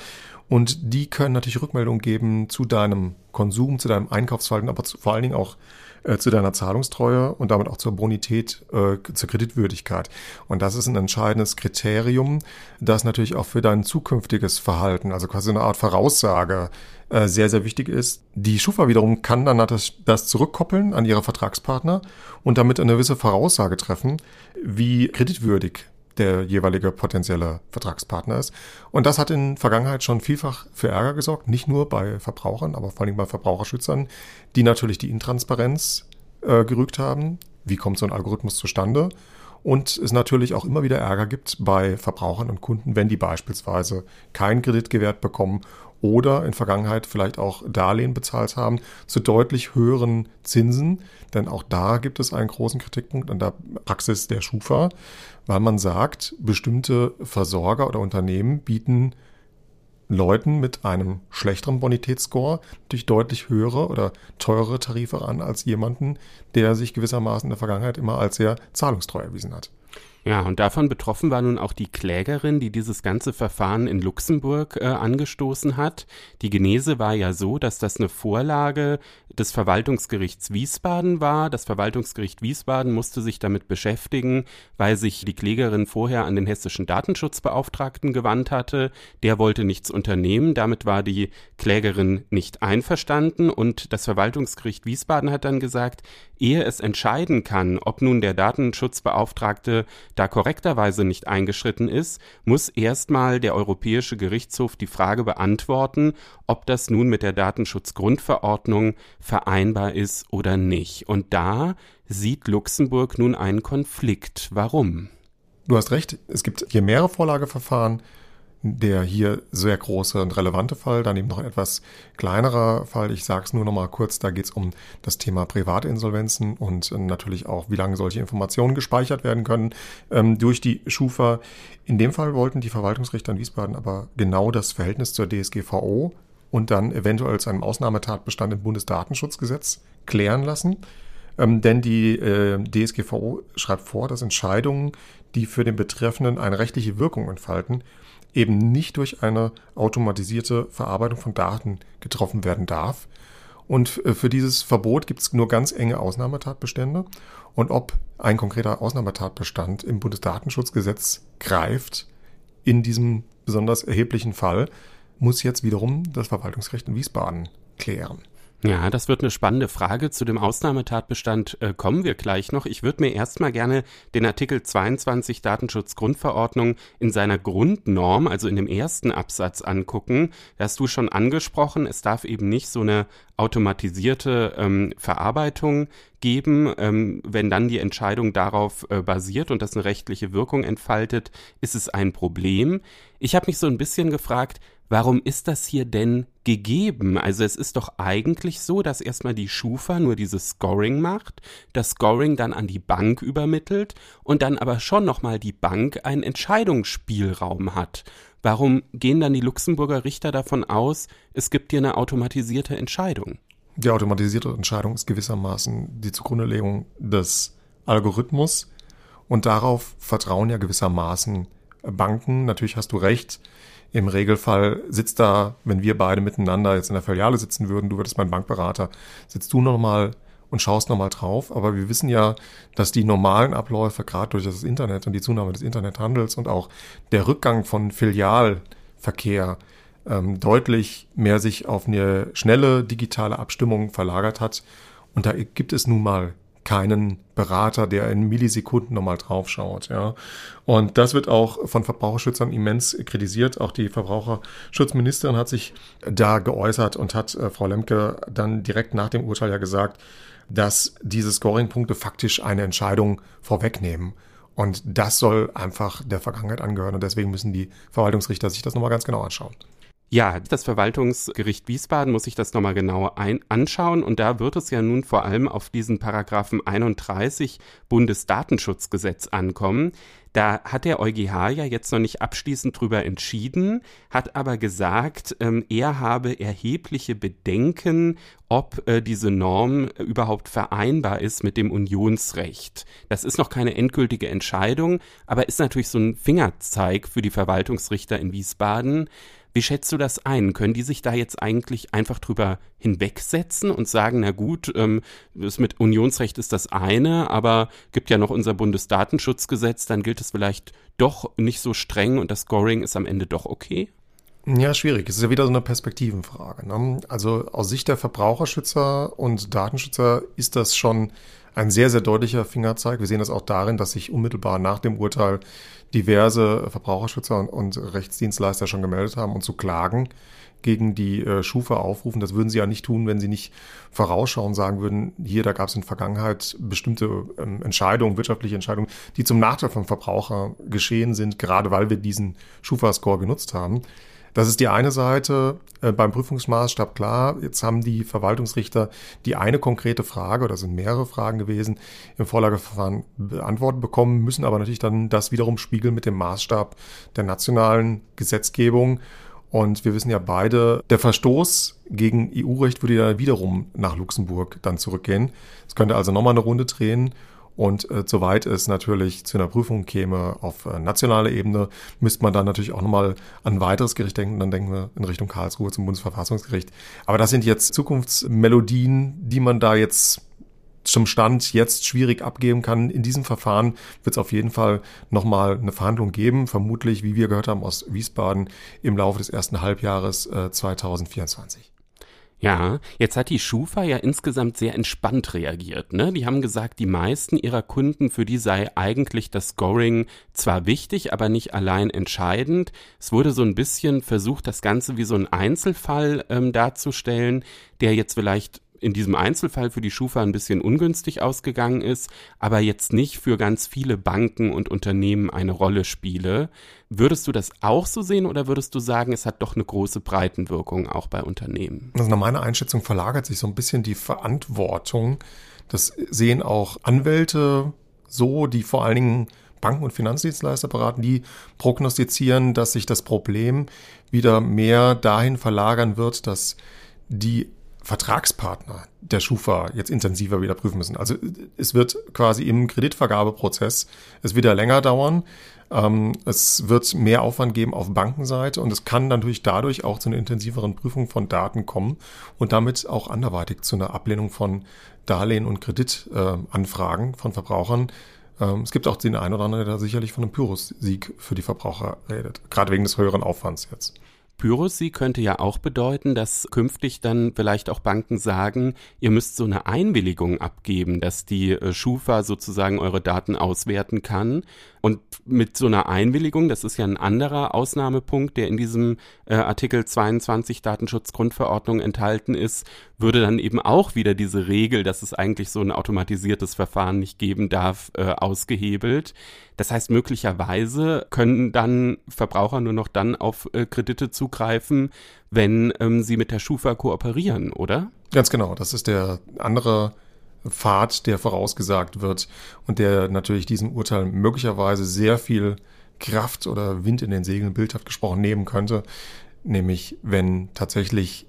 Und die können natürlich Rückmeldungen geben zu deinem Konsum, zu deinem Einkaufsverhalten, aber zu, vor allen Dingen auch äh, zu deiner Zahlungstreue und damit auch zur Bonität, äh, zur Kreditwürdigkeit. Und das ist ein entscheidendes Kriterium, das natürlich auch für dein zukünftiges Verhalten, also quasi eine Art Voraussage, äh, sehr, sehr wichtig ist. Die Schufa wiederum kann dann das, das zurückkoppeln an ihre Vertragspartner und damit eine gewisse Voraussage treffen, wie kreditwürdig der jeweilige potenzielle Vertragspartner ist. Und das hat in Vergangenheit schon vielfach für Ärger gesorgt, nicht nur bei Verbrauchern, aber vor allem bei Verbraucherschützern, die natürlich die Intransparenz äh, gerügt haben. Wie kommt so ein Algorithmus zustande? und es natürlich auch immer wieder Ärger gibt bei Verbrauchern und Kunden, wenn die beispielsweise keinen Kredit gewährt bekommen oder in Vergangenheit vielleicht auch Darlehen bezahlt haben zu deutlich höheren Zinsen. Denn auch da gibt es einen großen Kritikpunkt an der Praxis der Schufa, weil man sagt, bestimmte Versorger oder Unternehmen bieten Leuten mit einem schlechteren Bonitätsscore durch deutlich höhere oder teurere Tarife an als jemanden, der sich gewissermaßen in der Vergangenheit immer als sehr zahlungstreu erwiesen hat. Ja, und davon betroffen war nun auch die Klägerin, die dieses ganze Verfahren in Luxemburg äh, angestoßen hat. Die Genese war ja so, dass das eine Vorlage des Verwaltungsgerichts Wiesbaden war. Das Verwaltungsgericht Wiesbaden musste sich damit beschäftigen, weil sich die Klägerin vorher an den hessischen Datenschutzbeauftragten gewandt hatte. Der wollte nichts unternehmen. Damit war die Klägerin nicht einverstanden und das Verwaltungsgericht Wiesbaden hat dann gesagt, ehe es entscheiden kann, ob nun der Datenschutzbeauftragte da korrekterweise nicht eingeschritten ist, muss erstmal der Europäische Gerichtshof die Frage beantworten, ob das nun mit der Datenschutzgrundverordnung vereinbar ist oder nicht. Und da sieht Luxemburg nun einen Konflikt. Warum? Du hast recht, es gibt hier mehrere Vorlageverfahren der hier sehr große und relevante Fall, dann eben noch ein etwas kleinerer Fall. Ich sage es nur noch mal kurz, da geht es um das Thema Privatinsolvenzen und natürlich auch, wie lange solche Informationen gespeichert werden können ähm, durch die Schufa. In dem Fall wollten die Verwaltungsrichter in Wiesbaden aber genau das Verhältnis zur DSGVO und dann eventuell zu einem Ausnahmetatbestand im Bundesdatenschutzgesetz klären lassen. Ähm, denn die äh, DSGVO schreibt vor, dass Entscheidungen, die für den Betreffenden eine rechtliche Wirkung entfalten, eben nicht durch eine automatisierte Verarbeitung von Daten getroffen werden darf. Und äh, für dieses Verbot gibt es nur ganz enge Ausnahmetatbestände. Und ob ein konkreter Ausnahmetatbestand im Bundesdatenschutzgesetz greift in diesem besonders erheblichen Fall, muss jetzt wiederum das Verwaltungsrecht in Wiesbaden klären. Ja, das wird eine spannende Frage. Zu dem Ausnahmetatbestand äh, kommen wir gleich noch. Ich würde mir erstmal gerne den Artikel 22 Datenschutzgrundverordnung in seiner Grundnorm, also in dem ersten Absatz angucken. Da hast du schon angesprochen, es darf eben nicht so eine automatisierte ähm, Verarbeitung geben. Ähm, wenn dann die Entscheidung darauf äh, basiert und das eine rechtliche Wirkung entfaltet, ist es ein Problem. Ich habe mich so ein bisschen gefragt, warum ist das hier denn gegeben? Also es ist doch eigentlich so, dass erstmal die Schufa nur dieses Scoring macht, das Scoring dann an die Bank übermittelt und dann aber schon nochmal die Bank einen Entscheidungsspielraum hat. Warum gehen dann die Luxemburger Richter davon aus, es gibt hier eine automatisierte Entscheidung? Die automatisierte Entscheidung ist gewissermaßen die Zugrundelegung des Algorithmus und darauf vertrauen ja gewissermaßen Banken. Natürlich hast du recht, im Regelfall sitzt da, wenn wir beide miteinander jetzt in der Filiale sitzen würden, du würdest mein Bankberater, sitzt du nochmal und schaust nochmal drauf. Aber wir wissen ja, dass die normalen Abläufe, gerade durch das Internet und die Zunahme des Internethandels und auch der Rückgang von Filialverkehr ähm, deutlich mehr sich auf eine schnelle digitale Abstimmung verlagert hat. Und da gibt es nun mal keinen Berater, der in Millisekunden nochmal draufschaut. Ja. Und das wird auch von Verbraucherschützern immens kritisiert. Auch die Verbraucherschutzministerin hat sich da geäußert und hat äh, Frau Lemke dann direkt nach dem Urteil ja gesagt, dass diese Scoring-Punkte faktisch eine Entscheidung vorwegnehmen. Und das soll einfach der Vergangenheit angehören. Und deswegen müssen die Verwaltungsrichter sich das nochmal ganz genau anschauen. Ja, das Verwaltungsgericht Wiesbaden muss sich das nochmal genauer ein anschauen und da wird es ja nun vor allem auf diesen Paragraphen 31 Bundesdatenschutzgesetz ankommen. Da hat der EuGH ja jetzt noch nicht abschließend drüber entschieden, hat aber gesagt, ähm, er habe erhebliche Bedenken, ob äh, diese Norm überhaupt vereinbar ist mit dem Unionsrecht. Das ist noch keine endgültige Entscheidung, aber ist natürlich so ein Fingerzeig für die Verwaltungsrichter in Wiesbaden. Wie schätzt du das ein? Können die sich da jetzt eigentlich einfach drüber hinwegsetzen und sagen, na gut, ähm, das mit Unionsrecht ist das eine, aber gibt ja noch unser Bundesdatenschutzgesetz, dann gilt es vielleicht doch nicht so streng und das Scoring ist am Ende doch okay? Ja, schwierig. Es ist ja wieder so eine Perspektivenfrage. Ne? Also aus Sicht der Verbraucherschützer und Datenschützer ist das schon ein sehr, sehr deutlicher Fingerzeig. Wir sehen das auch darin, dass sich unmittelbar nach dem Urteil diverse Verbraucherschützer und Rechtsdienstleister schon gemeldet haben und zu Klagen gegen die äh, Schufa aufrufen. Das würden sie ja nicht tun, wenn sie nicht vorausschauen sagen würden, hier, da gab es in der Vergangenheit bestimmte ähm, Entscheidungen, wirtschaftliche Entscheidungen, die zum Nachteil vom Verbraucher geschehen sind, gerade weil wir diesen Schufa-Score genutzt haben. Das ist die eine Seite äh, beim Prüfungsmaßstab klar. Jetzt haben die Verwaltungsrichter die eine konkrete Frage, oder sind mehrere Fragen gewesen, im Vorlageverfahren beantwortet bekommen, müssen aber natürlich dann das wiederum spiegeln mit dem Maßstab der nationalen Gesetzgebung. Und wir wissen ja beide, der Verstoß gegen EU-Recht würde ja wiederum nach Luxemburg dann zurückgehen. Es könnte also nochmal eine Runde drehen. Und äh, soweit es natürlich zu einer Prüfung käme auf äh, nationaler Ebene, müsste man dann natürlich auch nochmal an ein weiteres Gericht denken. Dann denken wir in Richtung Karlsruhe zum Bundesverfassungsgericht. Aber das sind jetzt Zukunftsmelodien, die man da jetzt zum Stand jetzt schwierig abgeben kann. In diesem Verfahren wird es auf jeden Fall nochmal eine Verhandlung geben, vermutlich, wie wir gehört haben aus Wiesbaden, im Laufe des ersten Halbjahres äh, 2024. Ja, jetzt hat die Schufa ja insgesamt sehr entspannt reagiert. Ne? Die haben gesagt, die meisten ihrer Kunden, für die sei eigentlich das Scoring zwar wichtig, aber nicht allein entscheidend. Es wurde so ein bisschen versucht, das Ganze wie so ein Einzelfall ähm, darzustellen, der jetzt vielleicht in diesem Einzelfall für die Schufa ein bisschen ungünstig ausgegangen ist, aber jetzt nicht für ganz viele Banken und Unternehmen eine Rolle spiele. Würdest du das auch so sehen oder würdest du sagen, es hat doch eine große Breitenwirkung auch bei Unternehmen? Also nach meiner Einschätzung verlagert sich so ein bisschen die Verantwortung. Das sehen auch Anwälte so, die vor allen Dingen Banken und Finanzdienstleister beraten, die prognostizieren, dass sich das Problem wieder mehr dahin verlagern wird, dass die Vertragspartner der Schufa jetzt intensiver wieder prüfen müssen. Also es wird quasi im Kreditvergabeprozess es wieder länger dauern. Ähm, es wird mehr Aufwand geben auf Bankenseite und es kann natürlich dadurch auch zu einer intensiveren Prüfung von Daten kommen und damit auch anderweitig zu einer Ablehnung von Darlehen und Kreditanfragen von Verbrauchern. Ähm, es gibt auch den einen oder anderen, der da sicherlich von einem Pyrrhus-Sieg für die Verbraucher redet, gerade wegen des höheren Aufwands jetzt. Pyrrhus-Sieg könnte ja auch bedeuten, dass künftig dann vielleicht auch Banken sagen, ihr müsst so eine Einwilligung abgeben, dass die äh, Schufa sozusagen eure Daten auswerten kann. Und mit so einer Einwilligung, das ist ja ein anderer Ausnahmepunkt, der in diesem äh, Artikel 22 Datenschutzgrundverordnung enthalten ist, würde dann eben auch wieder diese Regel, dass es eigentlich so ein automatisiertes Verfahren nicht geben darf, äh, ausgehebelt. Das heißt, möglicherweise können dann Verbraucher nur noch dann auf äh, Kredite zugreifen, wenn ähm, sie mit der Schufa kooperieren, oder? Ganz genau. Das ist der andere Pfad, der vorausgesagt wird und der natürlich diesem Urteil möglicherweise sehr viel Kraft oder Wind in den Segeln bildhaft gesprochen nehmen könnte, nämlich wenn tatsächlich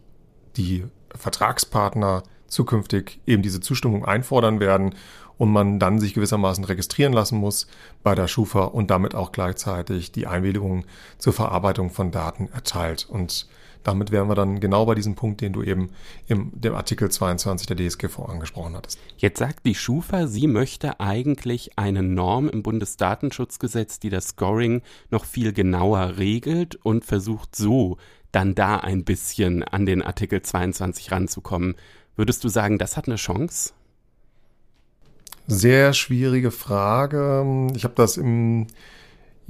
die Vertragspartner zukünftig eben diese Zustimmung einfordern werden und man dann sich gewissermaßen registrieren lassen muss bei der Schufa und damit auch gleichzeitig die Einwilligung zur Verarbeitung von Daten erteilt. Und damit wären wir dann genau bei diesem Punkt, den du eben im dem Artikel 22 der DSGV angesprochen hattest. Jetzt sagt die Schufa, sie möchte eigentlich eine Norm im Bundesdatenschutzgesetz, die das Scoring noch viel genauer regelt und versucht so dann da ein bisschen an den Artikel 22 ranzukommen. Würdest du sagen, das hat eine Chance? Sehr schwierige Frage. Ich habe das im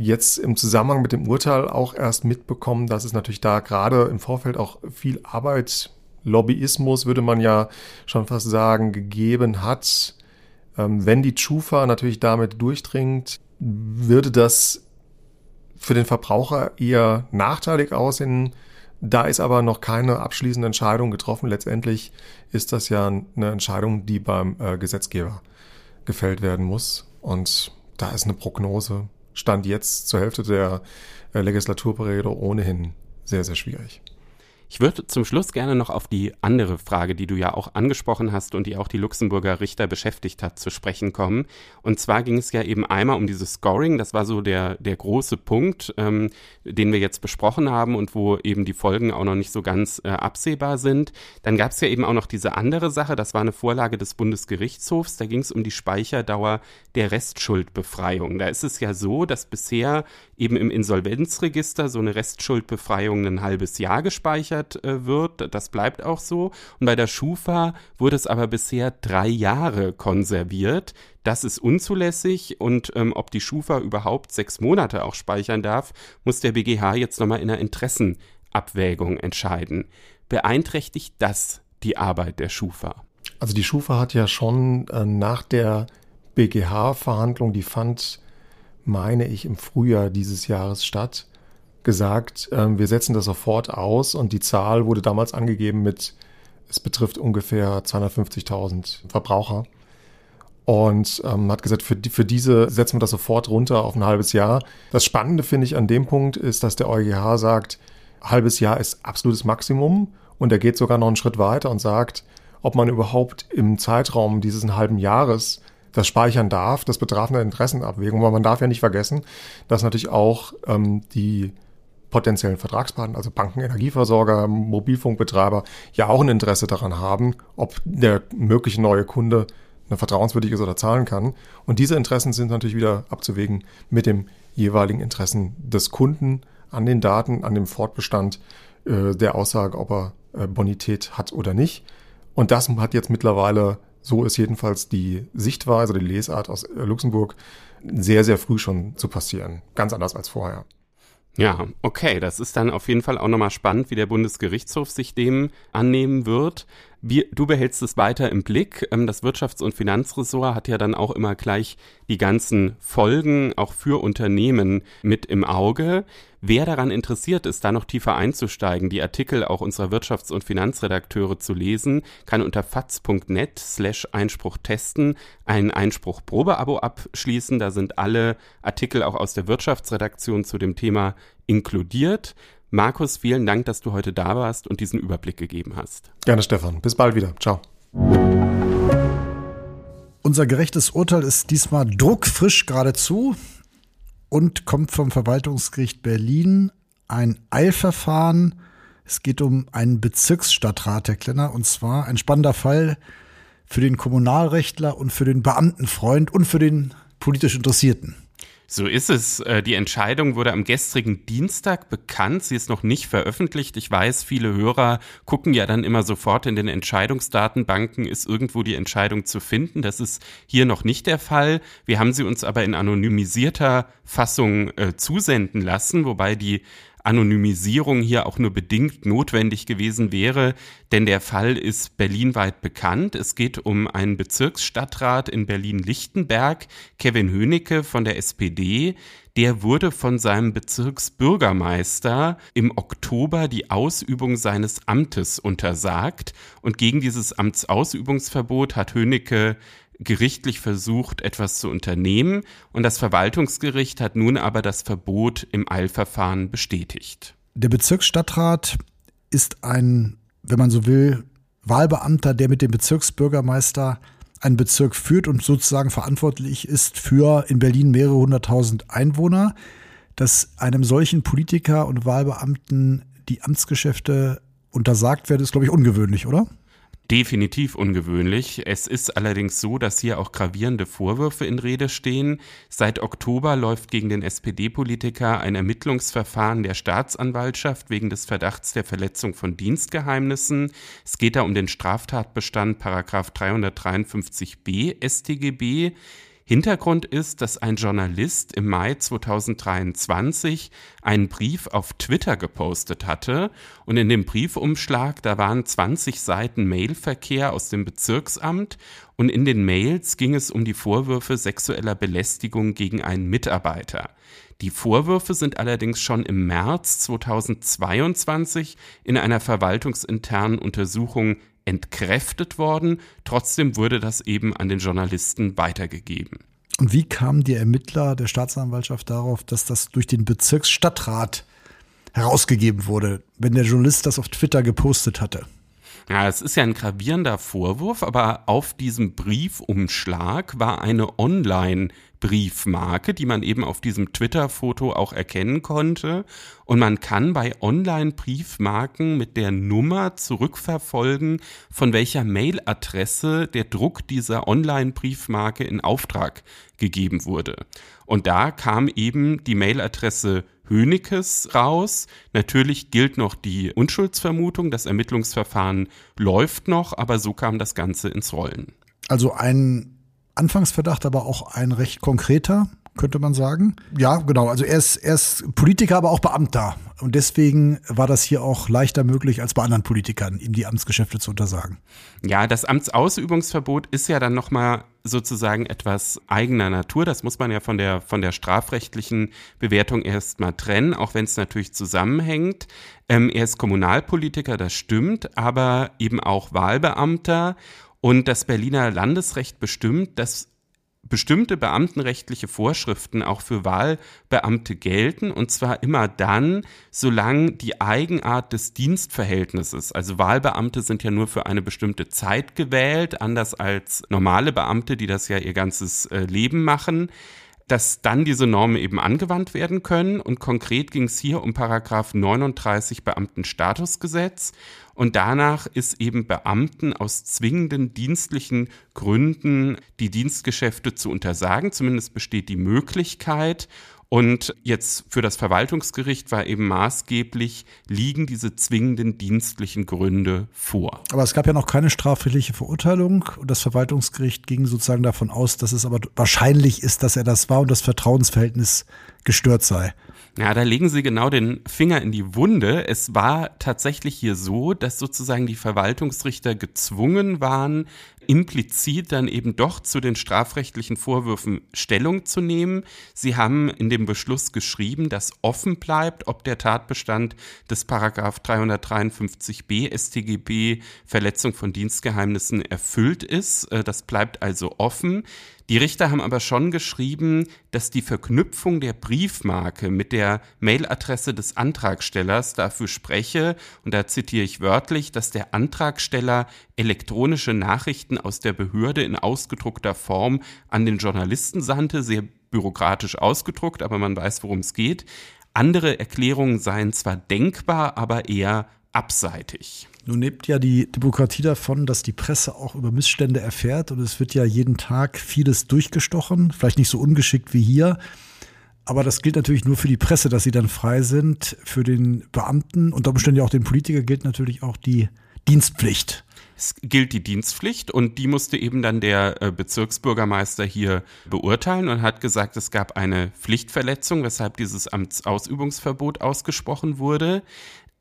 jetzt im Zusammenhang mit dem Urteil auch erst mitbekommen, dass es natürlich da gerade im Vorfeld auch viel Arbeit, Lobbyismus, würde man ja schon fast sagen, gegeben hat. Ähm, wenn die Schufa natürlich damit durchdringt, würde das für den Verbraucher eher nachteilig aussehen. Da ist aber noch keine abschließende Entscheidung getroffen. Letztendlich ist das ja eine Entscheidung, die beim äh, Gesetzgeber gefällt werden muss. Und da ist eine Prognose Stand jetzt zur Hälfte der äh, Legislaturperiode ohnehin sehr, sehr schwierig. Ich würde zum Schluss gerne noch auf die andere Frage, die du ja auch angesprochen hast und die auch die Luxemburger Richter beschäftigt hat, zu sprechen kommen. Und zwar ging es ja eben einmal um dieses Scoring. Das war so der, der große Punkt, ähm, den wir jetzt besprochen haben und wo eben die Folgen auch noch nicht so ganz äh, absehbar sind. Dann gab es ja eben auch noch diese andere Sache. Das war eine Vorlage des Bundesgerichtshofs. Da ging es um die Speicherdauer der Restschuldbefreiung. Da ist es ja so, dass bisher eben im Insolvenzregister so eine Restschuldbefreiung ein halbes Jahr gespeichert verweigert äh, wird. Das bleibt auch so. Und bei der Schufa wurde es aber bisher drei Jahre konserviert. Das ist unzulässig und ähm, ob die Schufa überhaupt sechs Monate auch speichern darf, muss der BGH jetzt nochmal in einer Interessenabwägung entscheiden. Beeinträchtigt das die Arbeit der Schufa? Also die Schufa hat ja schon äh, nach der BGH-Verhandlung, die fand, meine ich, im Frühjahr dieses Jahres statt, gesagt, äh, wir setzen das sofort aus und die Zahl wurde damals angegeben mit, es betrifft ungefähr 250.000 Verbraucher. Und ähm, hat gesagt, für, für diese setzen wir das sofort runter auf ein halbes Jahr. Das Spannende finde ich an dem Punkt ist, dass der EuGH sagt, halbes Jahr ist absolutes Maximum. Und er geht sogar noch einen Schritt weiter und sagt, ob man überhaupt im Zeitraum dieses halben Jahres das speichern darf, das betraf eine Interessenabwägung, weil man darf ja nicht vergessen, dass natürlich auch ähm, die potenziellen Vertragspartner, also Banken, Energieversorger, Mobilfunkbetreiber, ja auch ein Interesse daran haben, ob der mögliche neue Kunde vertrauenswürdig ist oder zahlen kann. Und diese Interessen sind natürlich wieder abzuwägen mit dem jeweiligen Interessen des Kunden an den Daten, an dem Fortbestand äh, der Aussage, ob er äh, Bonität hat oder nicht. Und das hat jetzt mittlerweile, so ist jedenfalls die Sichtweise, die Lesart aus äh, Luxemburg, sehr, sehr früh schon zu passieren. Ganz anders als vorher. Ja, okay, das ist dann auf jeden Fall auch nochmal spannend, wie der Bundesgerichtshof sich dem annehmen wird. Wir, du behältst es weiter im Blick. Ähm, das Wirtschafts- und Finanzressort hat ja dann auch immer gleich die ganzen Folgen auch für Unternehmen mit im Auge. Wer daran interessiert ist, da noch tiefer einzusteigen, die Artikel auch unserer Wirtschafts- und Finanzredakteure zu lesen, kann unter faz.net slash Einspruch testen ein Einspruch-Probeabo abschließen. Da sind alle Artikel auch aus der Wirtschaftsredaktion zu dem Thema inkludiert. Markus, vielen Dank, dass du heute da warst und diesen Überblick gegeben hast. Gerne, Stefan. Bis bald wieder. Ciao. Unser gerechtes Urteil ist diesmal druckfrisch geradezu und kommt vom Verwaltungsgericht Berlin. Ein Eilverfahren. Es geht um einen Bezirksstadtrat, Herr Klenner, und zwar ein spannender Fall für den Kommunalrechtler und für den Beamtenfreund und für den politisch Interessierten. So ist es. Äh, die Entscheidung wurde am gestrigen Dienstag bekannt. Sie ist noch nicht veröffentlicht. Ich weiß, viele Hörer gucken ja dann immer sofort in den Entscheidungsdatenbanken, ist irgendwo die Entscheidung zu finden. Das ist hier noch nicht der Fall. Wir haben sie uns aber in anonymisierter Fassung äh, zusenden lassen, wobei die Anonymisierung hier auch nur bedingt notwendig gewesen wäre, denn der Fall ist berlinweit bekannt. Es geht um einen Bezirksstadtrat in Berlin-Lichtenberg, Kevin Hönicke von der SPD. Der wurde von seinem Bezirksbürgermeister im Oktober die Ausübung seines Amtes untersagt und gegen dieses Amtsausübungsverbot hat Hönicke gerichtlich versucht, etwas zu unternehmen und das Verwaltungsgericht hat nun aber das Verbot im Eilverfahren bestätigt. Der Bezirksstadtrat ist ein, wenn man so will, Wahlbeamter, der mit dem Bezirksbürgermeister einen Bezirk führt und sozusagen verantwortlich ist für in Berlin mehrere hunderttausend Einwohner. Dass einem solchen Politiker und Wahlbeamten die Amtsgeschäfte untersagt werden, ist, glaube ich, ungewöhnlich, oder? Definitiv ungewöhnlich. Es ist allerdings so, dass hier auch gravierende Vorwürfe in Rede stehen. Seit Oktober läuft gegen den SPD-Politiker ein Ermittlungsverfahren der Staatsanwaltschaft wegen des Verdachts der Verletzung von Dienstgeheimnissen. Es geht da um den Straftatbestand Paragraph 353b StGB. Hintergrund ist, dass ein Journalist im Mai 2023 einen Brief auf Twitter gepostet hatte und in dem Briefumschlag, da waren 20 Seiten Mailverkehr aus dem Bezirksamt und in den Mails ging es um die Vorwürfe sexueller Belästigung gegen einen Mitarbeiter. Die Vorwürfe sind allerdings schon im März 2022 in einer verwaltungsinternen Untersuchung entkräftet worden. Trotzdem wurde das eben an den Journalisten weitergegeben. Und wie kamen die Ermittler der Staatsanwaltschaft darauf, dass das durch den Bezirksstadtrat herausgegeben wurde, wenn der Journalist das auf Twitter gepostet hatte? Ja, es ist ja ein gravierender Vorwurf, aber auf diesem Briefumschlag war eine Online-Briefmarke, die man eben auf diesem Twitter-Foto auch erkennen konnte. Und man kann bei Online-Briefmarken mit der Nummer zurückverfolgen, von welcher Mailadresse der Druck dieser Online-Briefmarke in Auftrag gegeben wurde. Und da kam eben die Mailadresse Hönikes raus. Natürlich gilt noch die Unschuldsvermutung, das Ermittlungsverfahren läuft noch, aber so kam das Ganze ins Rollen. Also ein Anfangsverdacht, aber auch ein recht konkreter könnte man sagen. Ja, genau. Also er ist, er ist Politiker, aber auch Beamter. Und deswegen war das hier auch leichter möglich als bei anderen Politikern, ihm die Amtsgeschäfte zu untersagen. Ja, das Amtsausübungsverbot ist ja dann nochmal sozusagen etwas eigener Natur. Das muss man ja von der, von der strafrechtlichen Bewertung erstmal trennen, auch wenn es natürlich zusammenhängt. Ähm, er ist Kommunalpolitiker, das stimmt, aber eben auch Wahlbeamter. Und das Berliner Landesrecht bestimmt, dass bestimmte beamtenrechtliche Vorschriften auch für Wahlbeamte gelten, und zwar immer dann, solange die Eigenart des Dienstverhältnisses, also Wahlbeamte sind ja nur für eine bestimmte Zeit gewählt, anders als normale Beamte, die das ja ihr ganzes äh, Leben machen, dass dann diese Normen eben angewandt werden können. Und konkret ging es hier um Paragraph 39 Beamtenstatusgesetz. Und danach ist eben Beamten aus zwingenden dienstlichen Gründen die Dienstgeschäfte zu untersagen. Zumindest besteht die Möglichkeit. Und jetzt für das Verwaltungsgericht war eben maßgeblich, liegen diese zwingenden dienstlichen Gründe vor. Aber es gab ja noch keine strafrechtliche Verurteilung und das Verwaltungsgericht ging sozusagen davon aus, dass es aber wahrscheinlich ist, dass er das war und das Vertrauensverhältnis gestört sei. Ja, da legen Sie genau den Finger in die Wunde. Es war tatsächlich hier so, dass sozusagen die Verwaltungsrichter gezwungen waren, implizit dann eben doch zu den strafrechtlichen Vorwürfen Stellung zu nehmen. Sie haben in dem Beschluss geschrieben, dass offen bleibt, ob der Tatbestand des Paragraph 353b StGB Verletzung von Dienstgeheimnissen erfüllt ist. Äh, das bleibt also offen. Die Richter haben aber schon geschrieben, dass die Verknüpfung der Briefmarke mit der Mailadresse des Antragstellers dafür spreche, und da zitiere ich wörtlich, dass der Antragsteller elektronische Nachrichten aus der Behörde in ausgedruckter Form an den Journalisten sandte, sehr bürokratisch ausgedruckt, aber man weiß, worum es geht. Andere Erklärungen seien zwar denkbar, aber eher abseitig. Nun lebt ja die Demokratie davon, dass die Presse auch über Missstände erfährt und es wird ja jeden Tag vieles durchgestochen, vielleicht nicht so ungeschickt wie hier. Aber das gilt natürlich nur für die Presse, dass sie dann frei sind. Für den Beamten, unter Umständen ja auch den Politiker, gilt natürlich auch die Dienstpflicht. Es gilt die Dienstpflicht und die musste eben dann der äh, Bezirksbürgermeister hier beurteilen und hat gesagt, es gab eine Pflichtverletzung, weshalb dieses Amtsausübungsverbot ausgesprochen wurde.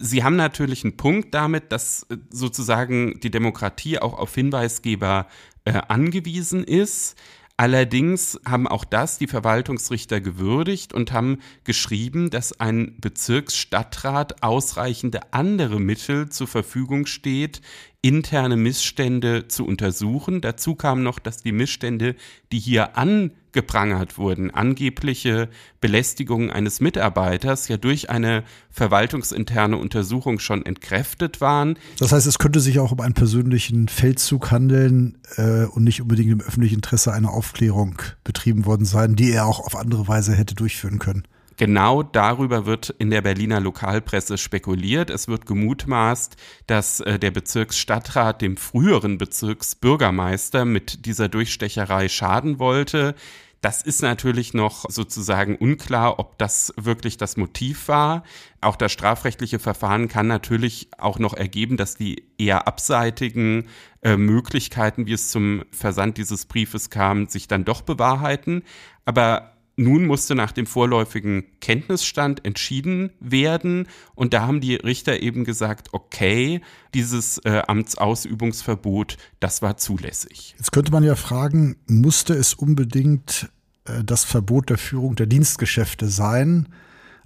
Sie haben natürlich einen Punkt damit, dass äh, sozusagen die Demokratie auch auf Hinweisgeber äh, angewiesen ist. Allerdings haben auch das die Verwaltungsrichter gewürdigt und haben geschrieben, dass ein Bezirksstadtrat ausreichende andere Mittel zur Verfügung steht, interne Missstände zu untersuchen. Dazu kam noch, dass die Missstände, die hier angeprangert wurden, angebliche Belästigungen eines Mitarbeiters, ja durch eine verwaltungsinterne Untersuchung schon entkräftet waren. Das heißt, es könnte sich auch um einen persönlichen Feldzug handeln äh, und nicht unbedingt im öffentlichen Interesse eine Aufklärung betrieben worden sein, die er auch auf andere Weise hätte durchführen können. Genau darüber wird in der Berliner Lokalpresse spekuliert. Es wird gemutmaßt, dass äh, der Bezirksstadtrat dem früheren Bezirksbürgermeister mit dieser Durchstecherei schaden wollte. Das ist natürlich noch sozusagen unklar, ob das wirklich das Motiv war. Auch das strafrechtliche Verfahren kann natürlich auch noch ergeben, dass die eher abseitigen äh, Möglichkeiten, wie es zum Versand dieses Briefes kam, sich dann doch bewahrheiten. Aber nun musste nach dem vorläufigen Kenntnisstand entschieden werden und da haben die Richter eben gesagt, okay, dieses äh, Amtsausübungsverbot, das war zulässig. Jetzt könnte man ja fragen, musste es unbedingt äh, das Verbot der Führung der Dienstgeschäfte sein?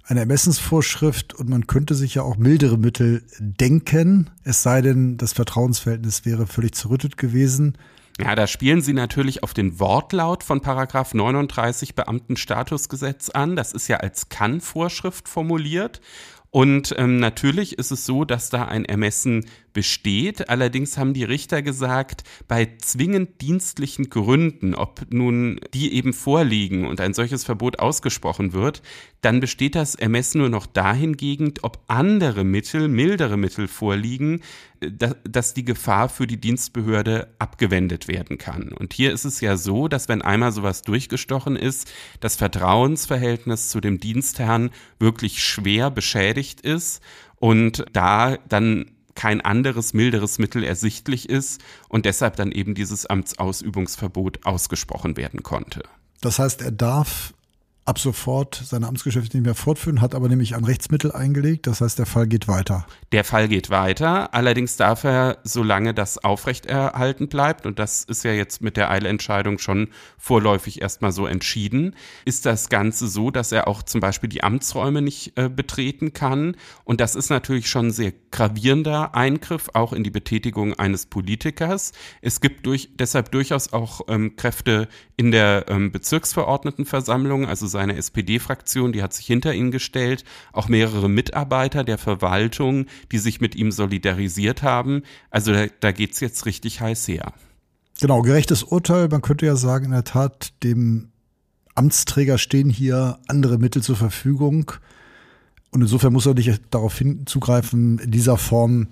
Eine Ermessensvorschrift und man könnte sich ja auch mildere Mittel denken, es sei denn, das Vertrauensverhältnis wäre völlig zerrüttet gewesen. Ja, da spielen Sie natürlich auf den Wortlaut von Paragraph 39 Beamtenstatusgesetz an. Das ist ja als Kann-Vorschrift formuliert. Und ähm, natürlich ist es so, dass da ein Ermessen besteht. Allerdings haben die Richter gesagt, bei zwingend dienstlichen Gründen, ob nun die eben vorliegen und ein solches Verbot ausgesprochen wird, dann besteht das Ermessen nur noch dahingegen, ob andere Mittel, mildere Mittel vorliegen, dass die Gefahr für die Dienstbehörde abgewendet werden kann. Und hier ist es ja so, dass wenn einmal sowas durchgestochen ist, das Vertrauensverhältnis zu dem Dienstherrn wirklich schwer beschädigt ist und da dann kein anderes milderes Mittel ersichtlich ist und deshalb dann eben dieses Amtsausübungsverbot ausgesprochen werden konnte. Das heißt, er darf ab sofort seine Amtsgeschäfte nicht mehr fortführen, hat aber nämlich ein Rechtsmittel eingelegt. Das heißt, der Fall geht weiter. Der Fall geht weiter. Allerdings darf er, solange das aufrechterhalten bleibt, und das ist ja jetzt mit der Eilentscheidung schon vorläufig erstmal so entschieden, ist das Ganze so, dass er auch zum Beispiel die Amtsräume nicht äh, betreten kann. Und das ist natürlich schon ein sehr gravierender Eingriff auch in die Betätigung eines Politikers. Es gibt durch, deshalb durchaus auch ähm, Kräfte in der ähm, Bezirksverordnetenversammlung, also seine SPD-Fraktion, die hat sich hinter ihn gestellt, auch mehrere Mitarbeiter der Verwaltung, die sich mit ihm solidarisiert haben. Also da, da geht's jetzt richtig heiß her. Genau, gerechtes Urteil. Man könnte ja sagen, in der Tat, dem Amtsträger stehen hier andere Mittel zur Verfügung. Und insofern muss er nicht darauf hinzugreifen, in dieser Form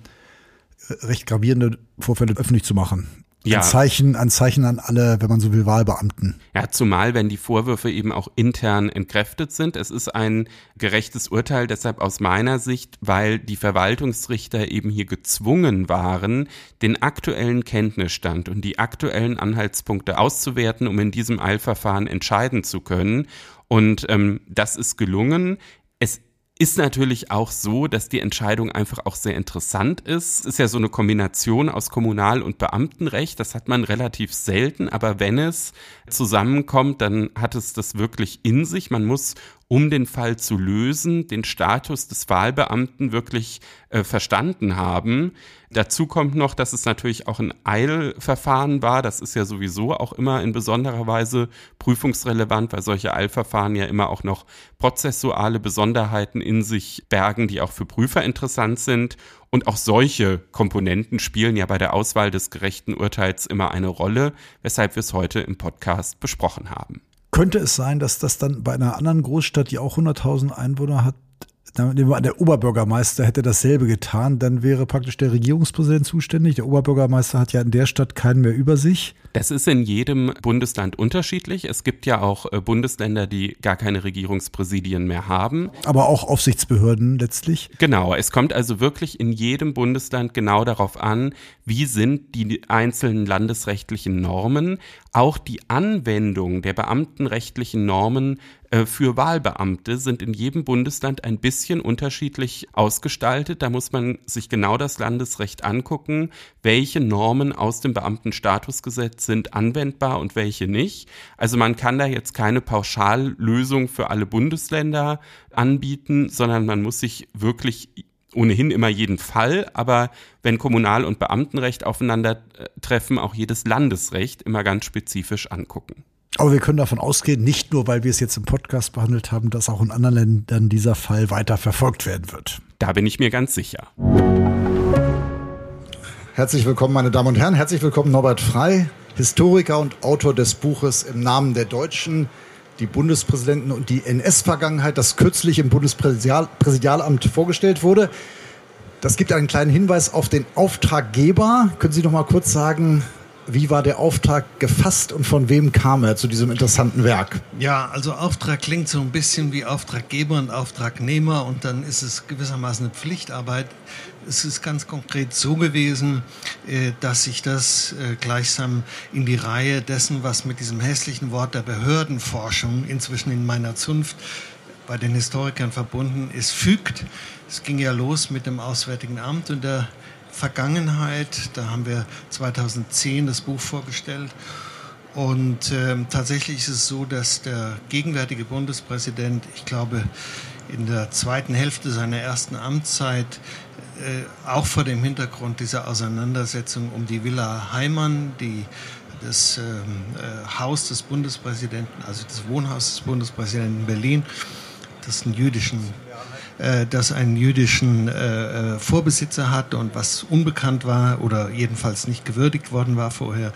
recht gravierende Vorfälle öffentlich zu machen. Ja. Ein Zeichen, ein Zeichen an alle, wenn man so will, Wahlbeamten. Ja, zumal, wenn die Vorwürfe eben auch intern entkräftet sind. Es ist ein gerechtes Urteil, deshalb aus meiner Sicht, weil die Verwaltungsrichter eben hier gezwungen waren, den aktuellen Kenntnisstand und die aktuellen Anhaltspunkte auszuwerten, um in diesem Eilverfahren entscheiden zu können. Und ähm, das ist gelungen. Ist natürlich auch so, dass die Entscheidung einfach auch sehr interessant ist. Ist ja so eine Kombination aus Kommunal- und Beamtenrecht. Das hat man relativ selten, aber wenn es zusammenkommt, dann hat es das wirklich in sich. Man muss um den Fall zu lösen, den Status des Wahlbeamten wirklich äh, verstanden haben. Dazu kommt noch, dass es natürlich auch ein Eilverfahren war. Das ist ja sowieso auch immer in besonderer Weise prüfungsrelevant, weil solche Eilverfahren ja immer auch noch prozessuale Besonderheiten in sich bergen, die auch für Prüfer interessant sind. Und auch solche Komponenten spielen ja bei der Auswahl des gerechten Urteils immer eine Rolle, weshalb wir es heute im Podcast besprochen haben. Könnte es sein, dass das dann bei einer anderen Großstadt, die auch 100.000 Einwohner hat, der Oberbürgermeister hätte dasselbe getan, dann wäre praktisch der Regierungspräsident zuständig. Der Oberbürgermeister hat ja in der Stadt keinen mehr über sich. Das ist in jedem Bundesland unterschiedlich. Es gibt ja auch äh, Bundesländer, die gar keine Regierungspräsidien mehr haben. Aber auch Aufsichtsbehörden letztlich. Genau, es kommt also wirklich in jedem Bundesland genau darauf an, wie sind die einzelnen landesrechtlichen Normen, auch die Anwendung der beamtenrechtlichen Normen äh, für Wahlbeamte sind in jedem Bundesland ein bisschen unterschiedlich ausgestaltet. Da muss man sich genau das Landesrecht angucken, welche Normen aus dem Beamtenstatusgesetz sind anwendbar und welche nicht. Also man kann da jetzt keine Pauschallösung für alle Bundesländer anbieten, sondern man muss sich wirklich ohnehin immer jeden Fall, aber wenn Kommunal- und Beamtenrecht aufeinandertreffen, auch jedes Landesrecht immer ganz spezifisch angucken. Aber wir können davon ausgehen, nicht nur, weil wir es jetzt im Podcast behandelt haben, dass auch in anderen Ländern dieser Fall weiter verfolgt werden wird. Da bin ich mir ganz sicher. Herzlich willkommen, meine Damen und Herren. Herzlich willkommen, Norbert Frei, Historiker und Autor des Buches Im Namen der Deutschen, die Bundespräsidenten und die NS-Vergangenheit, das kürzlich im Bundespräsidialamt vorgestellt wurde. Das gibt einen kleinen Hinweis auf den Auftraggeber. Können Sie noch mal kurz sagen, wie war der Auftrag gefasst und von wem kam er zu diesem interessanten Werk? Ja, also Auftrag klingt so ein bisschen wie Auftraggeber und Auftragnehmer und dann ist es gewissermaßen eine Pflichtarbeit. Es ist ganz konkret so gewesen, äh, dass sich das äh, gleichsam in die Reihe dessen, was mit diesem hässlichen Wort der Behördenforschung inzwischen in meiner Zunft bei den Historikern verbunden ist, fügt. Es ging ja los mit dem Auswärtigen Amt und der Vergangenheit. Da haben wir 2010 das Buch vorgestellt. Und äh, tatsächlich ist es so, dass der gegenwärtige Bundespräsident, ich glaube, in der zweiten Hälfte seiner ersten Amtszeit auch vor dem Hintergrund dieser Auseinandersetzung um die Villa Heimann, die das ähm, äh, Haus des Bundespräsidenten, also das Wohnhaus des Bundespräsidenten in Berlin, das einen jüdischen äh, das einen jüdischen äh, äh, Vorbesitzer hatte und was unbekannt war oder jedenfalls nicht gewürdigt worden war vorher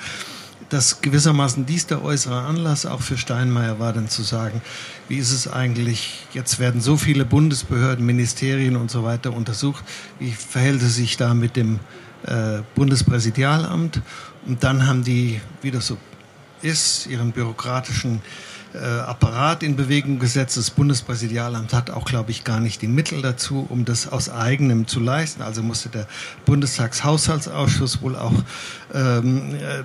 dass gewissermaßen dies der äußere Anlass auch für Steinmeier war, dann zu sagen, wie ist es eigentlich, jetzt werden so viele Bundesbehörden, Ministerien und so weiter untersucht, wie verhält es sich da mit dem äh, Bundespräsidialamt? Und dann haben die, wie das so ist, ihren bürokratischen Apparat in Bewegung gesetzt. Das Bundespräsidialamt hat auch, glaube ich, gar nicht die Mittel dazu, um das aus eigenem zu leisten. Also musste der Bundestagshaushaltsausschuss wohl auch ähm, äh,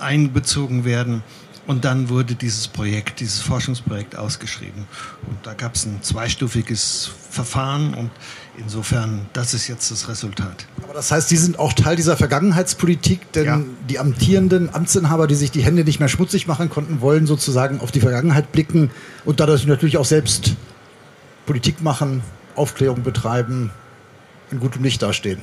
einbezogen werden. Und dann wurde dieses Projekt, dieses Forschungsprojekt ausgeschrieben. Und da gab es ein zweistufiges Verfahren und insofern, das ist jetzt das Resultat. Aber das heißt, Sie sind auch Teil dieser Vergangenheitspolitik, denn ja. die amtierenden Amtsinhaber, die sich die Hände nicht mehr schmutzig machen konnten, wollen sozusagen auf die Vergangenheit blicken und dadurch natürlich auch selbst Politik machen, Aufklärung betreiben, in gutem Licht dastehen.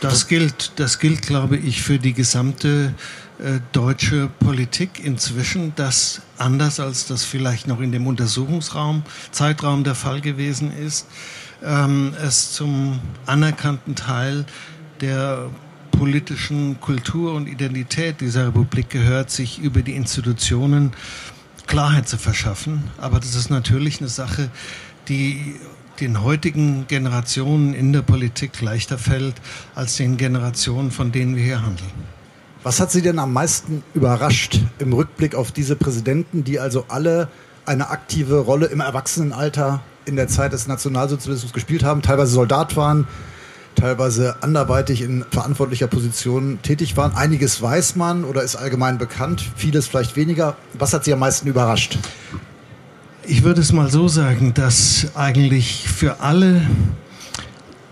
Das gilt, das gilt, glaube ich, für die gesamte äh, deutsche Politik inzwischen, dass anders als das vielleicht noch in dem Untersuchungsraum, Zeitraum der Fall gewesen ist, ähm, es zum anerkannten Teil der politischen Kultur und Identität dieser Republik gehört, sich über die Institutionen Klarheit zu verschaffen. Aber das ist natürlich eine Sache, die den heutigen Generationen in der Politik leichter fällt als den Generationen, von denen wir hier handeln. Was hat Sie denn am meisten überrascht im Rückblick auf diese Präsidenten, die also alle eine aktive Rolle im Erwachsenenalter in der Zeit des Nationalsozialismus gespielt haben, teilweise Soldat waren, teilweise anderweitig in verantwortlicher Position tätig waren. Einiges weiß man oder ist allgemein bekannt, vieles vielleicht weniger. Was hat Sie am meisten überrascht? Ich würde es mal so sagen, dass eigentlich für alle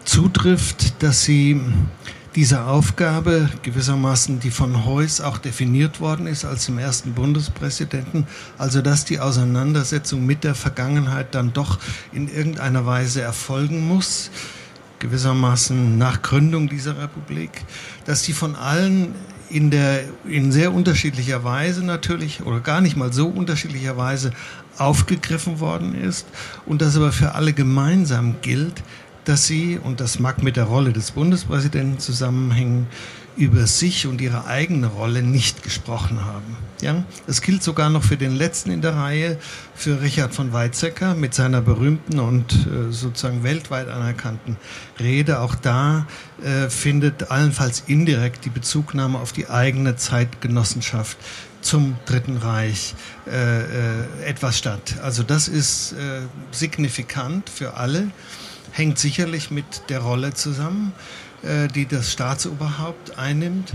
zutrifft, dass sie diese Aufgabe gewissermaßen, die von Heuss auch definiert worden ist als dem ersten Bundespräsidenten, also dass die Auseinandersetzung mit der Vergangenheit dann doch in irgendeiner Weise erfolgen muss, gewissermaßen nach Gründung dieser Republik, dass die von allen in der in sehr unterschiedlicher Weise natürlich oder gar nicht mal so unterschiedlicher Weise aufgegriffen worden ist und dass aber für alle gemeinsam gilt, dass sie, und das mag mit der Rolle des Bundespräsidenten zusammenhängen, über sich und ihre eigene Rolle nicht gesprochen haben. Ja, es gilt sogar noch für den letzten in der Reihe, für Richard von Weizsäcker mit seiner berühmten und äh, sozusagen weltweit anerkannten Rede. Auch da äh, findet allenfalls indirekt die Bezugnahme auf die eigene Zeitgenossenschaft zum Dritten Reich äh, äh etwas statt. Also das ist äh, signifikant für alle hängt sicherlich mit der Rolle zusammen, äh, die das Staatsoberhaupt einnimmt.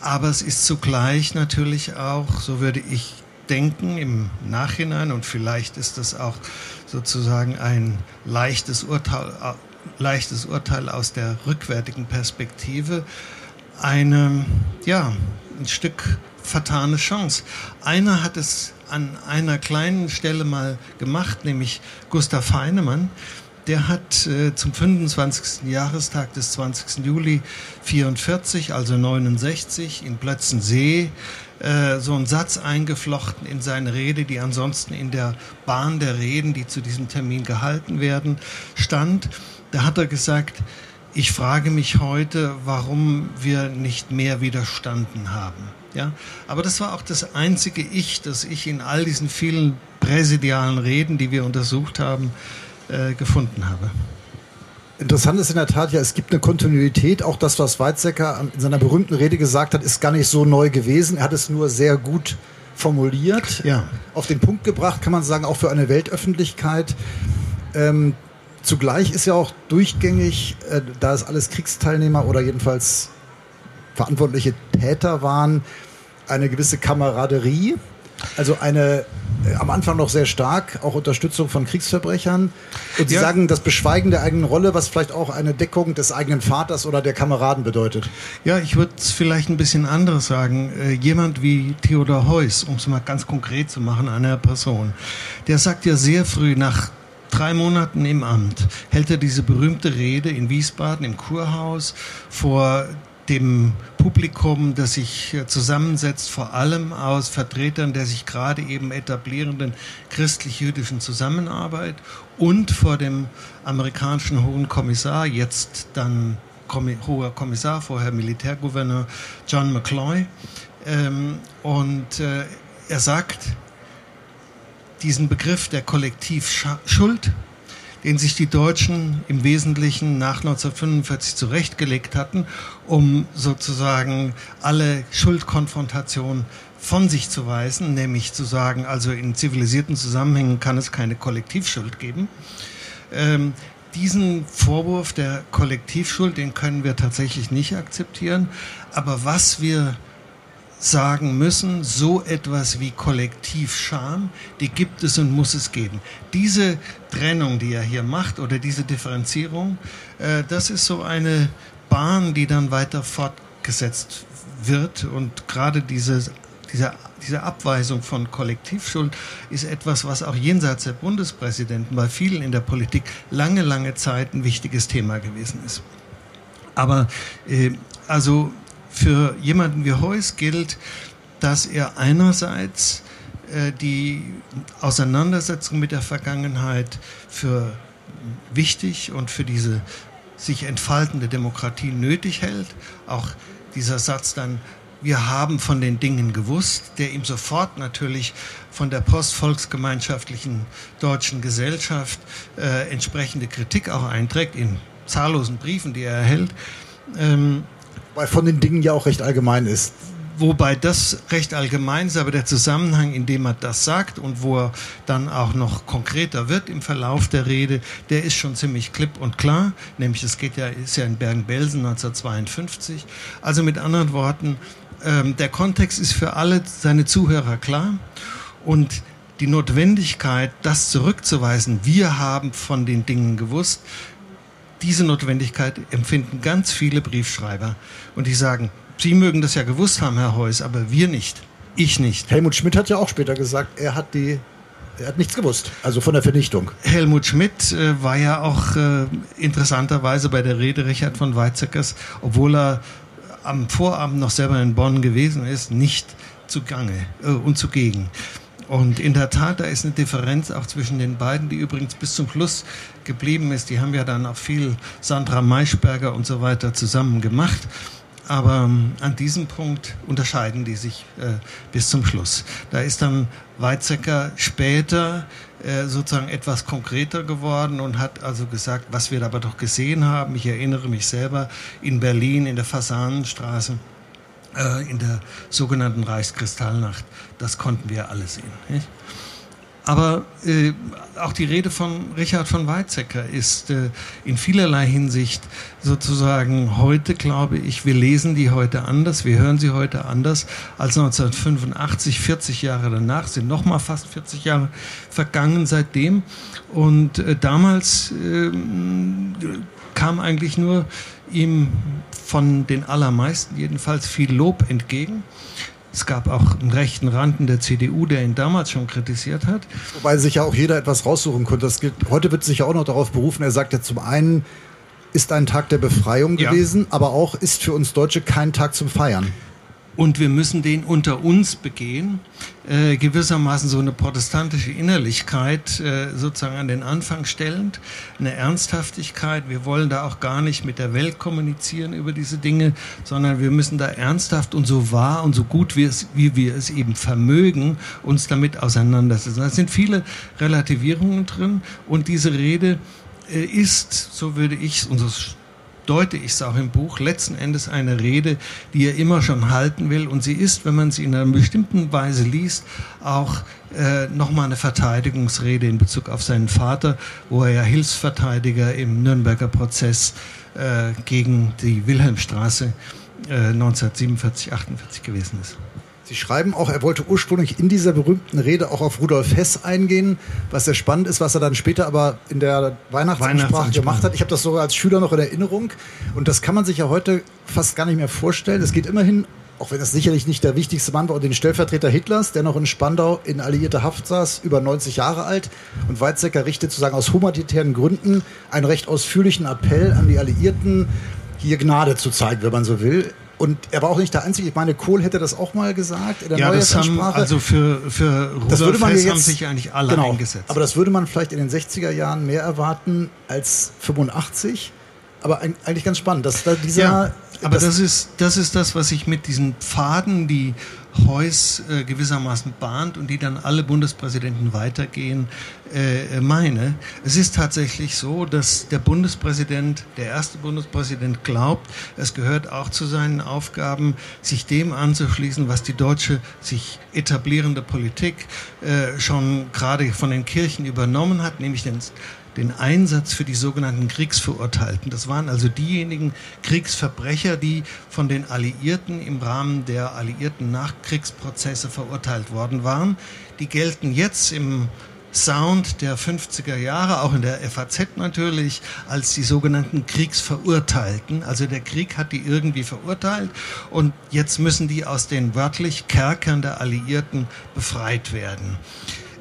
Aber es ist zugleich natürlich auch, so würde ich denken, im Nachhinein, und vielleicht ist das auch sozusagen ein leichtes Urteil, leichtes Urteil aus der rückwärtigen Perspektive, eine, ja, ein Stück vertane Chance. Einer hat es an einer kleinen Stelle mal gemacht, nämlich Gustav Heinemann, der hat äh, zum 25. Jahrestag des 20. Juli 44, also 69, in Plötzensee äh, so einen Satz eingeflochten in seine Rede, die ansonsten in der Bahn der Reden, die zu diesem Termin gehalten werden, stand. Da hat er gesagt, ich frage mich heute, warum wir nicht mehr widerstanden haben. Ja, aber das war auch das einzige Ich, das ich in all diesen vielen präsidialen Reden, die wir untersucht haben, äh, gefunden habe. Interessant ist in der Tat ja, es gibt eine Kontinuität. Auch das, was Weizsäcker in seiner berühmten Rede gesagt hat, ist gar nicht so neu gewesen. Er hat es nur sehr gut formuliert, ja. auf den Punkt gebracht, kann man sagen, auch für eine Weltöffentlichkeit. Ähm, zugleich ist ja auch durchgängig, äh, da es alles Kriegsteilnehmer oder jedenfalls verantwortliche Täter waren, eine gewisse Kameraderie also eine äh, am Anfang noch sehr stark, auch Unterstützung von Kriegsverbrechern. Und Sie ja. sagen, das Beschweigen der eigenen Rolle, was vielleicht auch eine Deckung des eigenen Vaters oder der Kameraden bedeutet. Ja, ich würde es vielleicht ein bisschen anderes sagen. Äh, jemand wie Theodor Heuss, um es mal ganz konkret zu machen, einer Person, der sagt ja sehr früh nach drei Monaten im Amt, hält er diese berühmte Rede in Wiesbaden im Kurhaus vor dem Publikum, das sich zusammensetzt, vor allem aus Vertretern der sich gerade eben etablierenden christlich-jüdischen Zusammenarbeit und vor dem amerikanischen Hohen Kommissar, jetzt dann Hoher Kommissar, vorher Militärgouverneur John McCloy. Ähm, und äh, er sagt, diesen Begriff der Kollektivschuld, den sich die Deutschen im Wesentlichen nach 1945 zurechtgelegt hatten, um sozusagen alle Schuldkonfrontation von sich zu weisen, nämlich zu sagen, also in zivilisierten Zusammenhängen kann es keine Kollektivschuld geben. Ähm, diesen Vorwurf der Kollektivschuld, den können wir tatsächlich nicht akzeptieren. Aber was wir sagen müssen, so etwas wie Kollektivscham, die gibt es und muss es geben. Diese Trennung, die er hier macht, oder diese Differenzierung, äh, das ist so eine Bahn, die dann weiter fortgesetzt wird. Und gerade diese, diese, diese Abweisung von Kollektivschuld ist etwas, was auch jenseits der Bundespräsidenten bei vielen in der Politik lange, lange Zeit ein wichtiges Thema gewesen ist. Aber äh, also für jemanden wie Heuss gilt, dass er einerseits äh, die Auseinandersetzung mit der Vergangenheit für wichtig und für diese sich entfaltende Demokratie nötig hält. Auch dieser Satz dann, wir haben von den Dingen gewusst, der ihm sofort natürlich von der postvolksgemeinschaftlichen deutschen Gesellschaft äh, entsprechende Kritik auch einträgt, in zahllosen Briefen, die er erhält. Ähm, weil von den Dingen ja auch recht allgemein ist. Wobei das recht allgemein ist, aber der Zusammenhang, in dem er das sagt und wo er dann auch noch konkreter wird im Verlauf der Rede, der ist schon ziemlich klipp und klar. Nämlich, es geht ja, ist ja in Bergen-Belsen 1952. Also mit anderen Worten, ähm, der Kontext ist für alle seine Zuhörer klar und die Notwendigkeit, das zurückzuweisen, wir haben von den Dingen gewusst, diese Notwendigkeit empfinden ganz viele Briefschreiber. Und die sagen, Sie mögen das ja gewusst haben, Herr Heuss, aber wir nicht. Ich nicht. Helmut Schmidt hat ja auch später gesagt, er hat die er hat nichts gewusst, also von der Vernichtung. Helmut Schmidt äh, war ja auch äh, interessanterweise bei der Rede Richard von Weizsäckers, obwohl er am Vorabend noch selber in Bonn gewesen ist, nicht zugange äh, und zugegen. Und in der Tat, da ist eine Differenz auch zwischen den beiden, die übrigens bis zum Schluss geblieben ist. Die haben ja dann auch viel Sandra Maischberger und so weiter zusammen gemacht. Aber ähm, an diesem Punkt unterscheiden die sich äh, bis zum Schluss. Da ist dann Weizsäcker später äh, sozusagen etwas konkreter geworden und hat also gesagt, was wir aber doch gesehen haben. Ich erinnere mich selber in Berlin in der Fasanenstraße äh, in der sogenannten Reichskristallnacht. Das konnten wir alle sehen. Nicht? Aber äh, auch die Rede von Richard von Weizsäcker ist äh, in vielerlei Hinsicht sozusagen heute, glaube ich, wir lesen die heute anders, wir hören sie heute anders als 1985, 40 Jahre danach, sind nochmal fast 40 Jahre vergangen seitdem. Und äh, damals äh, kam eigentlich nur ihm von den allermeisten jedenfalls viel Lob entgegen. Es gab auch einen rechten Rand in der CDU, der ihn damals schon kritisiert hat. Wobei sich ja auch jeder etwas raussuchen konnte. Das gilt, heute wird sich ja auch noch darauf berufen. Er sagt ja zum einen, ist ein Tag der Befreiung gewesen, ja. aber auch ist für uns Deutsche kein Tag zum Feiern und wir müssen den unter uns begehen, äh, gewissermaßen so eine protestantische Innerlichkeit äh, sozusagen an den Anfang stellend, eine Ernsthaftigkeit. Wir wollen da auch gar nicht mit der Welt kommunizieren über diese Dinge, sondern wir müssen da ernsthaft und so wahr und so gut wie, es, wie wir es eben vermögen, uns damit auseinandersetzen. Da sind viele Relativierungen drin und diese Rede äh, ist, so würde ich, und so deute ich es auch im Buch, letzten Endes eine Rede, die er immer schon halten will. Und sie ist, wenn man sie in einer bestimmten Weise liest, auch äh, nochmal eine Verteidigungsrede in Bezug auf seinen Vater, wo er ja Hilfsverteidiger im Nürnberger Prozess äh, gegen die Wilhelmstraße äh, 1947, 48 gewesen ist. Sie schreiben auch, er wollte ursprünglich in dieser berühmten Rede auch auf Rudolf Hess eingehen, was sehr spannend ist, was er dann später aber in der Weihnachtsansprache gemacht hat. Ich habe das sogar als Schüler noch in Erinnerung und das kann man sich ja heute fast gar nicht mehr vorstellen. Es geht immerhin, auch wenn es sicherlich nicht der wichtigste Mann war, um den Stellvertreter Hitlers, der noch in Spandau in alliierte Haft saß, über 90 Jahre alt. Und Weizsäcker richtet sozusagen aus humanitären Gründen einen recht ausführlichen Appell an die Alliierten, hier Gnade zu zeigen, wenn man so will. Und er war auch nicht der Einzige. Ich meine, Kohl hätte das auch mal gesagt in der ja, das haben, also für, für das würde man jetzt, haben sich eigentlich alle genau, eingesetzt. Aber das würde man vielleicht in den 60er Jahren mehr erwarten als 85. Aber eigentlich ganz spannend, dass da dieser. Ja, aber das, das, ist, das ist das, was ich mit diesen Pfaden, die Heuss äh, gewissermaßen bahnt und die dann alle Bundespräsidenten weitergehen, meine. Es ist tatsächlich so, dass der Bundespräsident, der erste Bundespräsident glaubt, es gehört auch zu seinen Aufgaben, sich dem anzuschließen, was die deutsche sich etablierende Politik äh, schon gerade von den Kirchen übernommen hat, nämlich den den Einsatz für die sogenannten Kriegsverurteilten. Das waren also diejenigen Kriegsverbrecher, die von den Alliierten im Rahmen der alliierten Nachkriegsprozesse verurteilt worden waren. Die gelten jetzt im Sound der 50er Jahre, auch in der FAZ natürlich, als die sogenannten Kriegsverurteilten. Also der Krieg hat die irgendwie verurteilt und jetzt müssen die aus den wörtlich Kerkern der Alliierten befreit werden.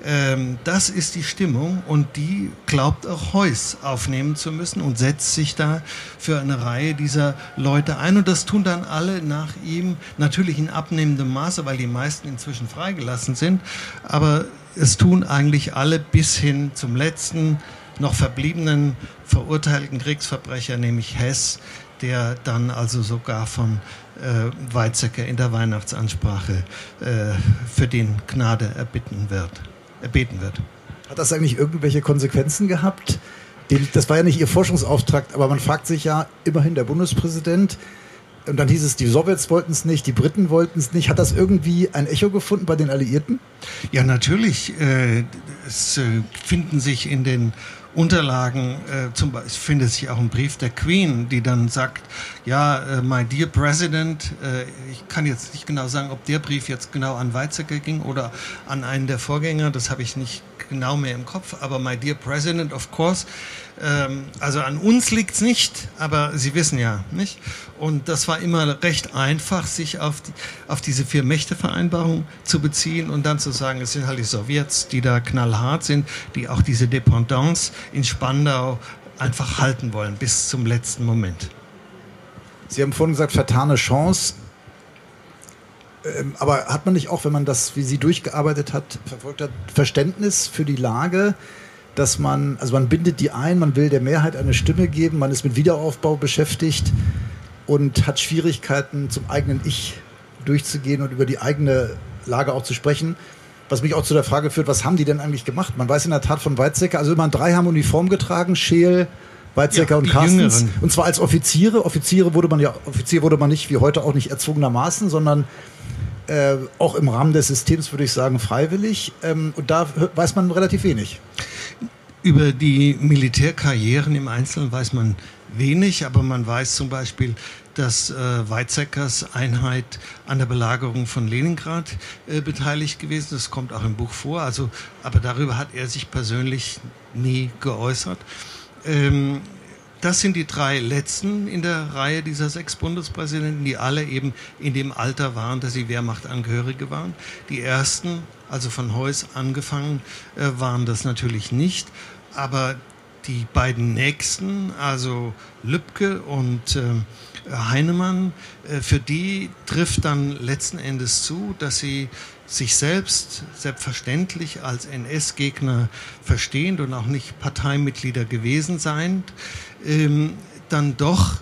Ähm, das ist die Stimmung und die glaubt auch Heuss aufnehmen zu müssen und setzt sich da für eine Reihe dieser Leute ein. Und das tun dann alle nach ihm, natürlich in abnehmendem Maße, weil die meisten inzwischen freigelassen sind. Aber es tun eigentlich alle bis hin zum letzten noch verbliebenen verurteilten Kriegsverbrecher, nämlich Hess, der dann also sogar von äh, Weizsäcker in der Weihnachtsansprache äh, für den Gnade erbitten wird erbeten wird. Hat das eigentlich irgendwelche Konsequenzen gehabt? Das war ja nicht Ihr Forschungsauftrag, aber man fragt sich ja immerhin der Bundespräsident. Und dann hieß es, die Sowjets wollten es nicht, die Briten wollten es nicht. Hat das irgendwie ein Echo gefunden bei den Alliierten? Ja, natürlich. Äh, es äh, finden sich in den Unterlagen, äh, zum Beispiel findet sich auch ein Brief der Queen, die dann sagt, ja, äh, my dear President, äh, ich kann jetzt nicht genau sagen, ob der Brief jetzt genau an Weizsäcker ging oder an einen der Vorgänger, das habe ich nicht genau mehr im Kopf, aber my dear President, of course, ähm, also an uns liegt es nicht, aber Sie wissen ja, nicht? Und das war immer recht einfach, sich auf, die, auf diese Vier-Mächte-Vereinbarung zu beziehen und dann zu sagen, es sind halt die Sowjets, die da knallhart sind, die auch diese Dependance in Spandau einfach halten wollen bis zum letzten Moment. Sie haben vorhin gesagt, vertane Chance. Ähm, aber hat man nicht auch, wenn man das, wie Sie durchgearbeitet hat, verfolgt hat, Verständnis für die Lage? Dass man, also man bindet die ein, man will der Mehrheit eine Stimme geben, man ist mit Wiederaufbau beschäftigt und hat Schwierigkeiten, zum eigenen Ich durchzugehen und über die eigene Lage auch zu sprechen. Was mich auch zu der Frage führt, was haben die denn eigentlich gemacht? Man weiß in der Tat von Weizsäcker, also immer drei haben Uniform getragen, Scheel, Weizsäcker ja, und Carstens. Jüngeren. Und zwar als Offiziere. Offiziere wurde man ja, Offizier wurde man nicht wie heute auch nicht erzwungenermaßen, sondern äh, auch im Rahmen des Systems würde ich sagen freiwillig. Ähm, und da weiß man relativ wenig. Über die Militärkarrieren im Einzelnen weiß man wenig, aber man weiß zum Beispiel, dass äh, Weizsäckers Einheit an der Belagerung von Leningrad äh, beteiligt gewesen. Das kommt auch im Buch vor. Also, aber darüber hat er sich persönlich nie geäußert. Ähm, das sind die drei letzten in der Reihe dieser sechs Bundespräsidenten, die alle eben in dem Alter waren, dass sie Wehrmachtangehörige waren. Die ersten, also von Heuss angefangen, äh, waren das natürlich nicht. Aber die beiden nächsten, also Lübcke und äh, Heinemann, äh, für die trifft dann letzten Endes zu, dass sie sich selbst selbstverständlich als NS-Gegner verstehend und auch nicht Parteimitglieder gewesen seien, ähm, dann doch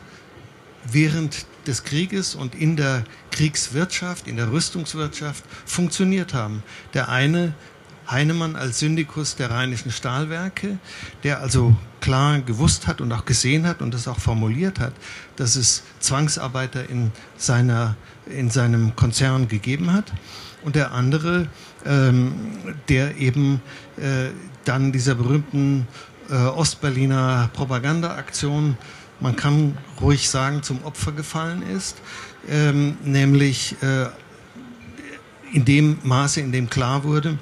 während des Krieges und in der Kriegswirtschaft, in der Rüstungswirtschaft funktioniert haben. Der eine Heinemann als Syndikus der Rheinischen Stahlwerke, der also klar gewusst hat und auch gesehen hat und das auch formuliert hat, dass es Zwangsarbeiter in, seiner, in seinem Konzern gegeben hat. Und der andere, ähm, der eben äh, dann dieser berühmten äh, Ostberliner Propagandaaktion, man kann ruhig sagen, zum Opfer gefallen ist, ähm, nämlich äh, in dem Maße, in dem klar wurde,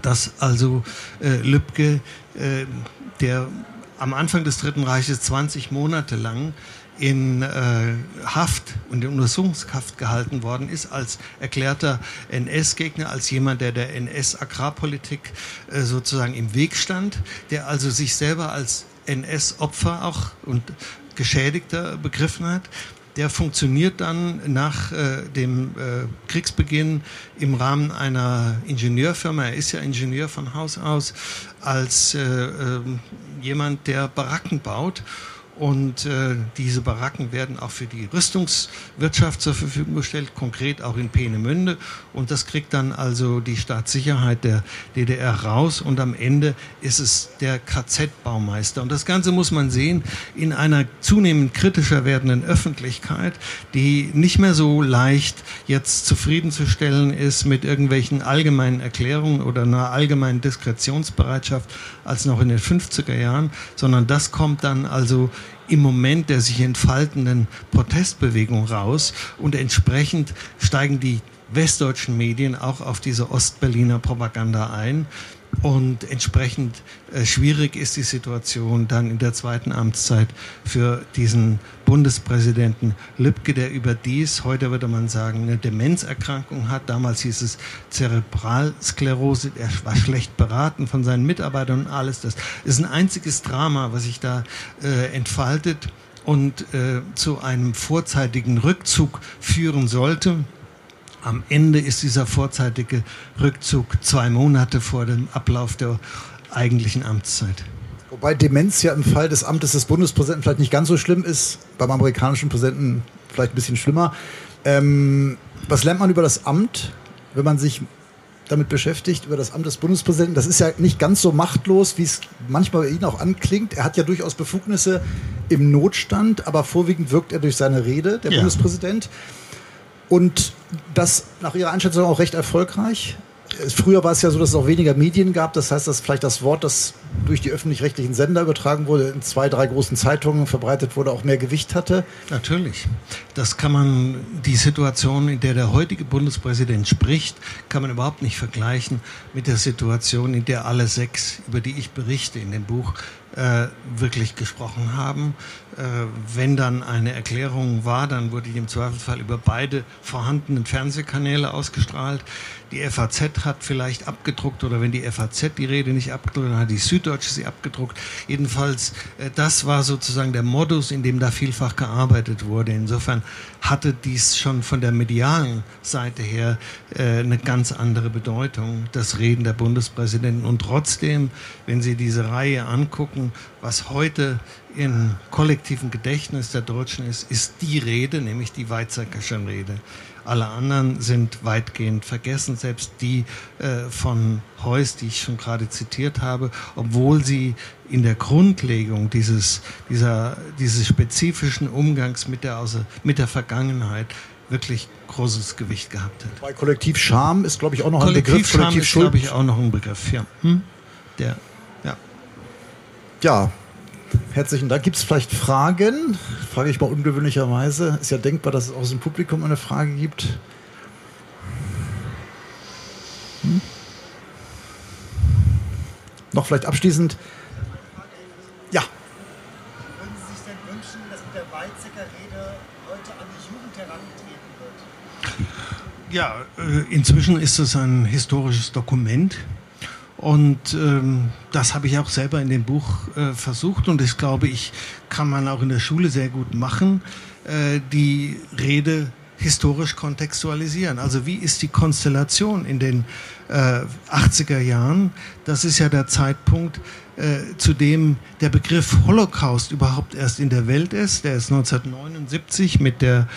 dass also äh, Lübcke, äh, der am Anfang des Dritten Reiches 20 Monate lang in äh, Haft und in Untersuchungshaft gehalten worden ist als erklärter NS-Gegner, als jemand, der der NS-Agrarpolitik äh, sozusagen im Weg stand, der also sich selber als NS-Opfer auch und Geschädigter begriffen hat. Der funktioniert dann nach äh, dem äh, Kriegsbeginn im Rahmen einer Ingenieurfirma, er ist ja Ingenieur von Haus aus, als äh, ähm, jemand, der Baracken baut und äh, diese Baracken werden auch für die Rüstungswirtschaft zur Verfügung gestellt, konkret auch in Peenemünde. Und das kriegt dann also die Staatssicherheit der DDR raus. Und am Ende ist es der KZ-Baumeister. Und das Ganze muss man sehen in einer zunehmend kritischer werdenden Öffentlichkeit, die nicht mehr so leicht jetzt zufriedenzustellen ist mit irgendwelchen allgemeinen Erklärungen oder einer allgemeinen Diskretionsbereitschaft als noch in den 50er Jahren, sondern das kommt dann also im Moment der sich entfaltenden Protestbewegung raus und entsprechend steigen die westdeutschen Medien auch auf diese Ostberliner Propaganda ein. Und entsprechend äh, schwierig ist die Situation dann in der zweiten Amtszeit für diesen Bundespräsidenten Lübcke, der überdies, heute würde man sagen, eine Demenzerkrankung hat. Damals hieß es Zerebralsklerose. Er war schlecht beraten von seinen Mitarbeitern und alles. Das ist ein einziges Drama, was sich da äh, entfaltet und äh, zu einem vorzeitigen Rückzug führen sollte. Am Ende ist dieser vorzeitige Rückzug zwei Monate vor dem Ablauf der eigentlichen Amtszeit. Wobei Demenz ja im Fall des Amtes des Bundespräsidenten vielleicht nicht ganz so schlimm ist, beim amerikanischen Präsidenten vielleicht ein bisschen schlimmer. Ähm, was lernt man über das Amt, wenn man sich damit beschäftigt, über das Amt des Bundespräsidenten? Das ist ja nicht ganz so machtlos, wie es manchmal bei Ihnen auch anklingt. Er hat ja durchaus Befugnisse im Notstand, aber vorwiegend wirkt er durch seine Rede, der ja. Bundespräsident. Und das nach Ihrer Einschätzung auch recht erfolgreich. Früher war es ja so, dass es auch weniger Medien gab. Das heißt, dass vielleicht das Wort, das durch die öffentlich-rechtlichen Sender übertragen wurde, in zwei, drei großen Zeitungen verbreitet wurde, auch mehr Gewicht hatte? Natürlich. Das kann man, die Situation, in der der heutige Bundespräsident spricht, kann man überhaupt nicht vergleichen mit der Situation, in der alle sechs, über die ich berichte in dem Buch, äh, wirklich gesprochen haben. Äh, wenn dann eine Erklärung war, dann wurde die im Zweifelsfall über beide vorhandenen Fernsehkanäle ausgestrahlt. Die FAZ hat vielleicht abgedruckt oder wenn die FAZ die Rede nicht abgedruckt, dann hat die Süddeutsche sie abgedruckt. Jedenfalls, äh, das war sozusagen der Modus, in dem da vielfach gearbeitet wurde. Insofern hatte dies schon von der medialen Seite her äh, eine ganz andere Bedeutung, das Reden der Bundespräsidenten. Und trotzdem, wenn Sie diese Reihe angucken, was heute im kollektiven Gedächtnis der Deutschen ist, ist die Rede, nämlich die Weizsäckersche Rede. Alle anderen sind weitgehend vergessen, selbst die äh, von Heuss, die ich schon gerade zitiert habe, obwohl sie in der Grundlegung dieses, dieser, dieses spezifischen Umgangs mit der, mit der Vergangenheit wirklich großes Gewicht gehabt hat. Bei Kollektiv Scham ist, glaube ich, auch noch ein Begriff. Kollektiv ist, glaube ich, auch noch ein Begriff, ja. Hm? Der, ja. Ja, Herzlichen Dank. Gibt es vielleicht Fragen? Frage ich mal ungewöhnlicherweise. Ist ja denkbar, dass es aus dem Publikum eine Frage gibt. Hm? Noch vielleicht abschließend. Ja. Würden Sie sich denn wünschen, dass mit der Weizsäcker Rede heute an die Jugend herangetreten wird? Ja, äh, inzwischen ist es ein historisches Dokument. Und ähm, das habe ich auch selber in dem Buch äh, versucht und das glaube ich, kann man auch in der Schule sehr gut machen, äh, die Rede historisch kontextualisieren. Also wie ist die Konstellation in den äh, 80er Jahren? Das ist ja der Zeitpunkt, äh, zu dem der Begriff Holocaust überhaupt erst in der Welt ist. Der ist 1979 mit der,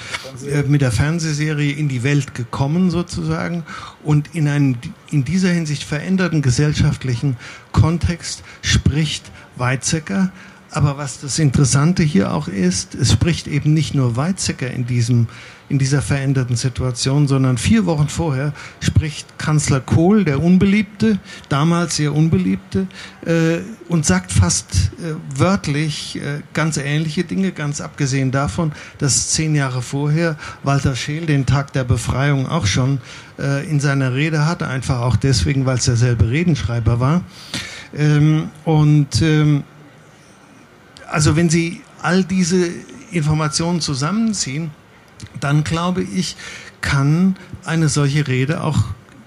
äh, mit der Fernsehserie in die Welt gekommen sozusagen und in einem in dieser Hinsicht veränderten gesellschaftlichen Kontext spricht Weizsäcker. Aber was das Interessante hier auch ist, es spricht eben nicht nur Weizsäcker in diesem in dieser veränderten Situation, sondern vier Wochen vorher spricht Kanzler Kohl, der Unbeliebte, damals sehr Unbeliebte, äh, und sagt fast äh, wörtlich äh, ganz ähnliche Dinge, ganz abgesehen davon, dass zehn Jahre vorher Walter Scheel den Tag der Befreiung auch schon äh, in seiner Rede hatte, einfach auch deswegen, weil es derselbe Redenschreiber war. Ähm, und ähm, also wenn Sie all diese Informationen zusammenziehen, dann glaube ich, kann eine solche Rede auch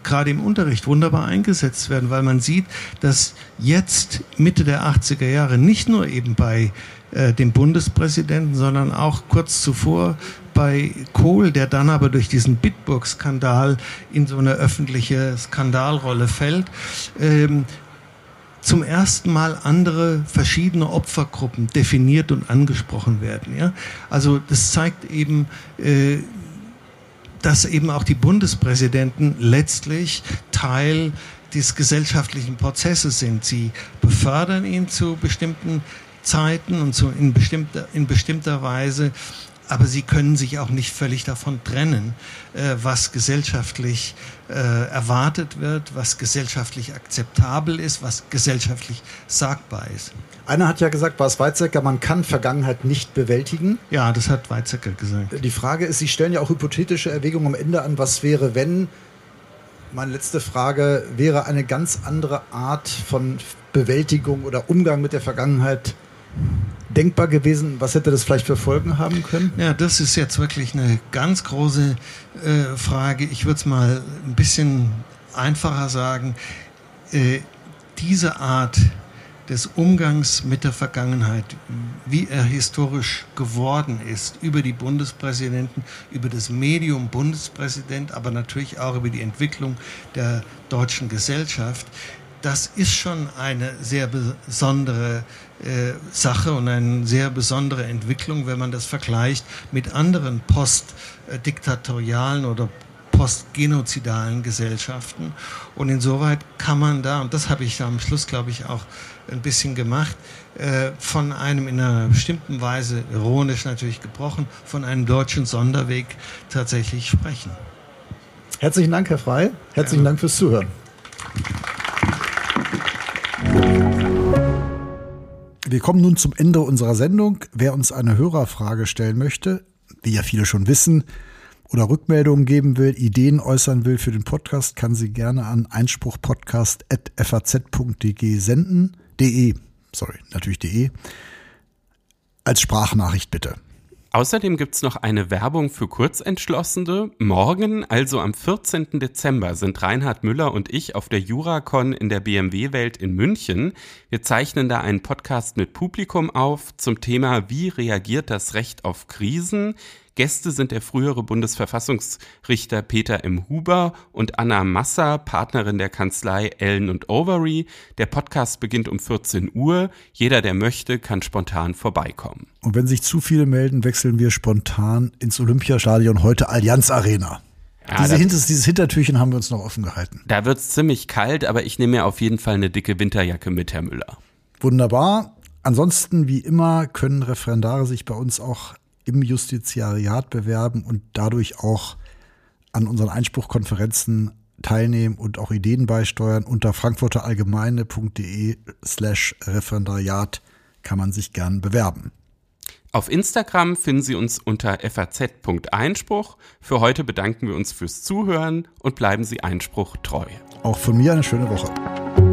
gerade im Unterricht wunderbar eingesetzt werden, weil man sieht, dass jetzt Mitte der 80er Jahre nicht nur eben bei äh, dem Bundespräsidenten, sondern auch kurz zuvor bei Kohl, der dann aber durch diesen Bitburg-Skandal in so eine öffentliche Skandalrolle fällt, ähm, zum ersten Mal andere verschiedene Opfergruppen definiert und angesprochen werden. Ja? Also das zeigt eben, äh, dass eben auch die Bundespräsidenten letztlich Teil des gesellschaftlichen Prozesses sind. Sie befördern ihn zu bestimmten Zeiten und zu, in, bestimmter, in bestimmter Weise aber sie können sich auch nicht völlig davon trennen, äh, was gesellschaftlich äh, erwartet wird, was gesellschaftlich akzeptabel ist, was gesellschaftlich sagbar ist. Einer hat ja gesagt, war es Weizsäcker, man kann Vergangenheit nicht bewältigen. Ja, das hat Weizsäcker gesagt. Die Frage ist, Sie stellen ja auch hypothetische Erwägungen am Ende an, was wäre, wenn, meine letzte Frage, wäre eine ganz andere Art von Bewältigung oder Umgang mit der Vergangenheit denkbar gewesen? Was hätte das vielleicht für Folgen haben können? Ja, das ist jetzt wirklich eine ganz große äh, Frage. Ich würde es mal ein bisschen einfacher sagen. Äh, diese Art des Umgangs mit der Vergangenheit, wie er historisch geworden ist, über die Bundespräsidenten, über das Medium Bundespräsident, aber natürlich auch über die Entwicklung der deutschen Gesellschaft, das ist schon eine sehr besondere Sache und eine sehr besondere Entwicklung, wenn man das vergleicht mit anderen postdiktatorialen oder postgenozidalen Gesellschaften. Und insoweit kann man da, und das habe ich am Schluss, glaube ich, auch ein bisschen gemacht, äh, von einem in einer bestimmten Weise, ironisch natürlich gebrochen, von einem deutschen Sonderweg tatsächlich sprechen. Herzlichen Dank, Herr Frei. Herzlichen ja. Dank fürs Zuhören. Wir kommen nun zum Ende unserer Sendung. Wer uns eine Hörerfrage stellen möchte, wie ja viele schon wissen, oder Rückmeldungen geben will, Ideen äußern will für den Podcast, kann sie gerne an einspruchpodcast.faz.de senden. De, sorry, natürlich de. Als Sprachnachricht bitte. Außerdem gibt's noch eine Werbung für Kurzentschlossene. Morgen, also am 14. Dezember, sind Reinhard Müller und ich auf der Juracon in der BMW-Welt in München. Wir zeichnen da einen Podcast mit Publikum auf zum Thema Wie reagiert das Recht auf Krisen? Gäste sind der frühere Bundesverfassungsrichter Peter M. Huber und Anna Massa, Partnerin der Kanzlei Ellen und Overy. Der Podcast beginnt um 14 Uhr. Jeder, der möchte, kann spontan vorbeikommen. Und wenn sich zu viele melden, wechseln wir spontan ins Olympiastadion, heute Allianz Arena. Ja, Diese Hinter, dieses Hintertürchen haben wir uns noch offen gehalten. Da wird es ziemlich kalt, aber ich nehme mir auf jeden Fall eine dicke Winterjacke mit, Herr Müller. Wunderbar. Ansonsten, wie immer, können Referendare sich bei uns auch im Justiziariat bewerben und dadurch auch an unseren Einspruchkonferenzen teilnehmen und auch Ideen beisteuern. Unter frankfurterallgemeine.de slash Referendariat kann man sich gern bewerben. Auf Instagram finden Sie uns unter faz.einspruch. Für heute bedanken wir uns fürs Zuhören und bleiben Sie Einspruch treu. Auch von mir eine schöne Woche.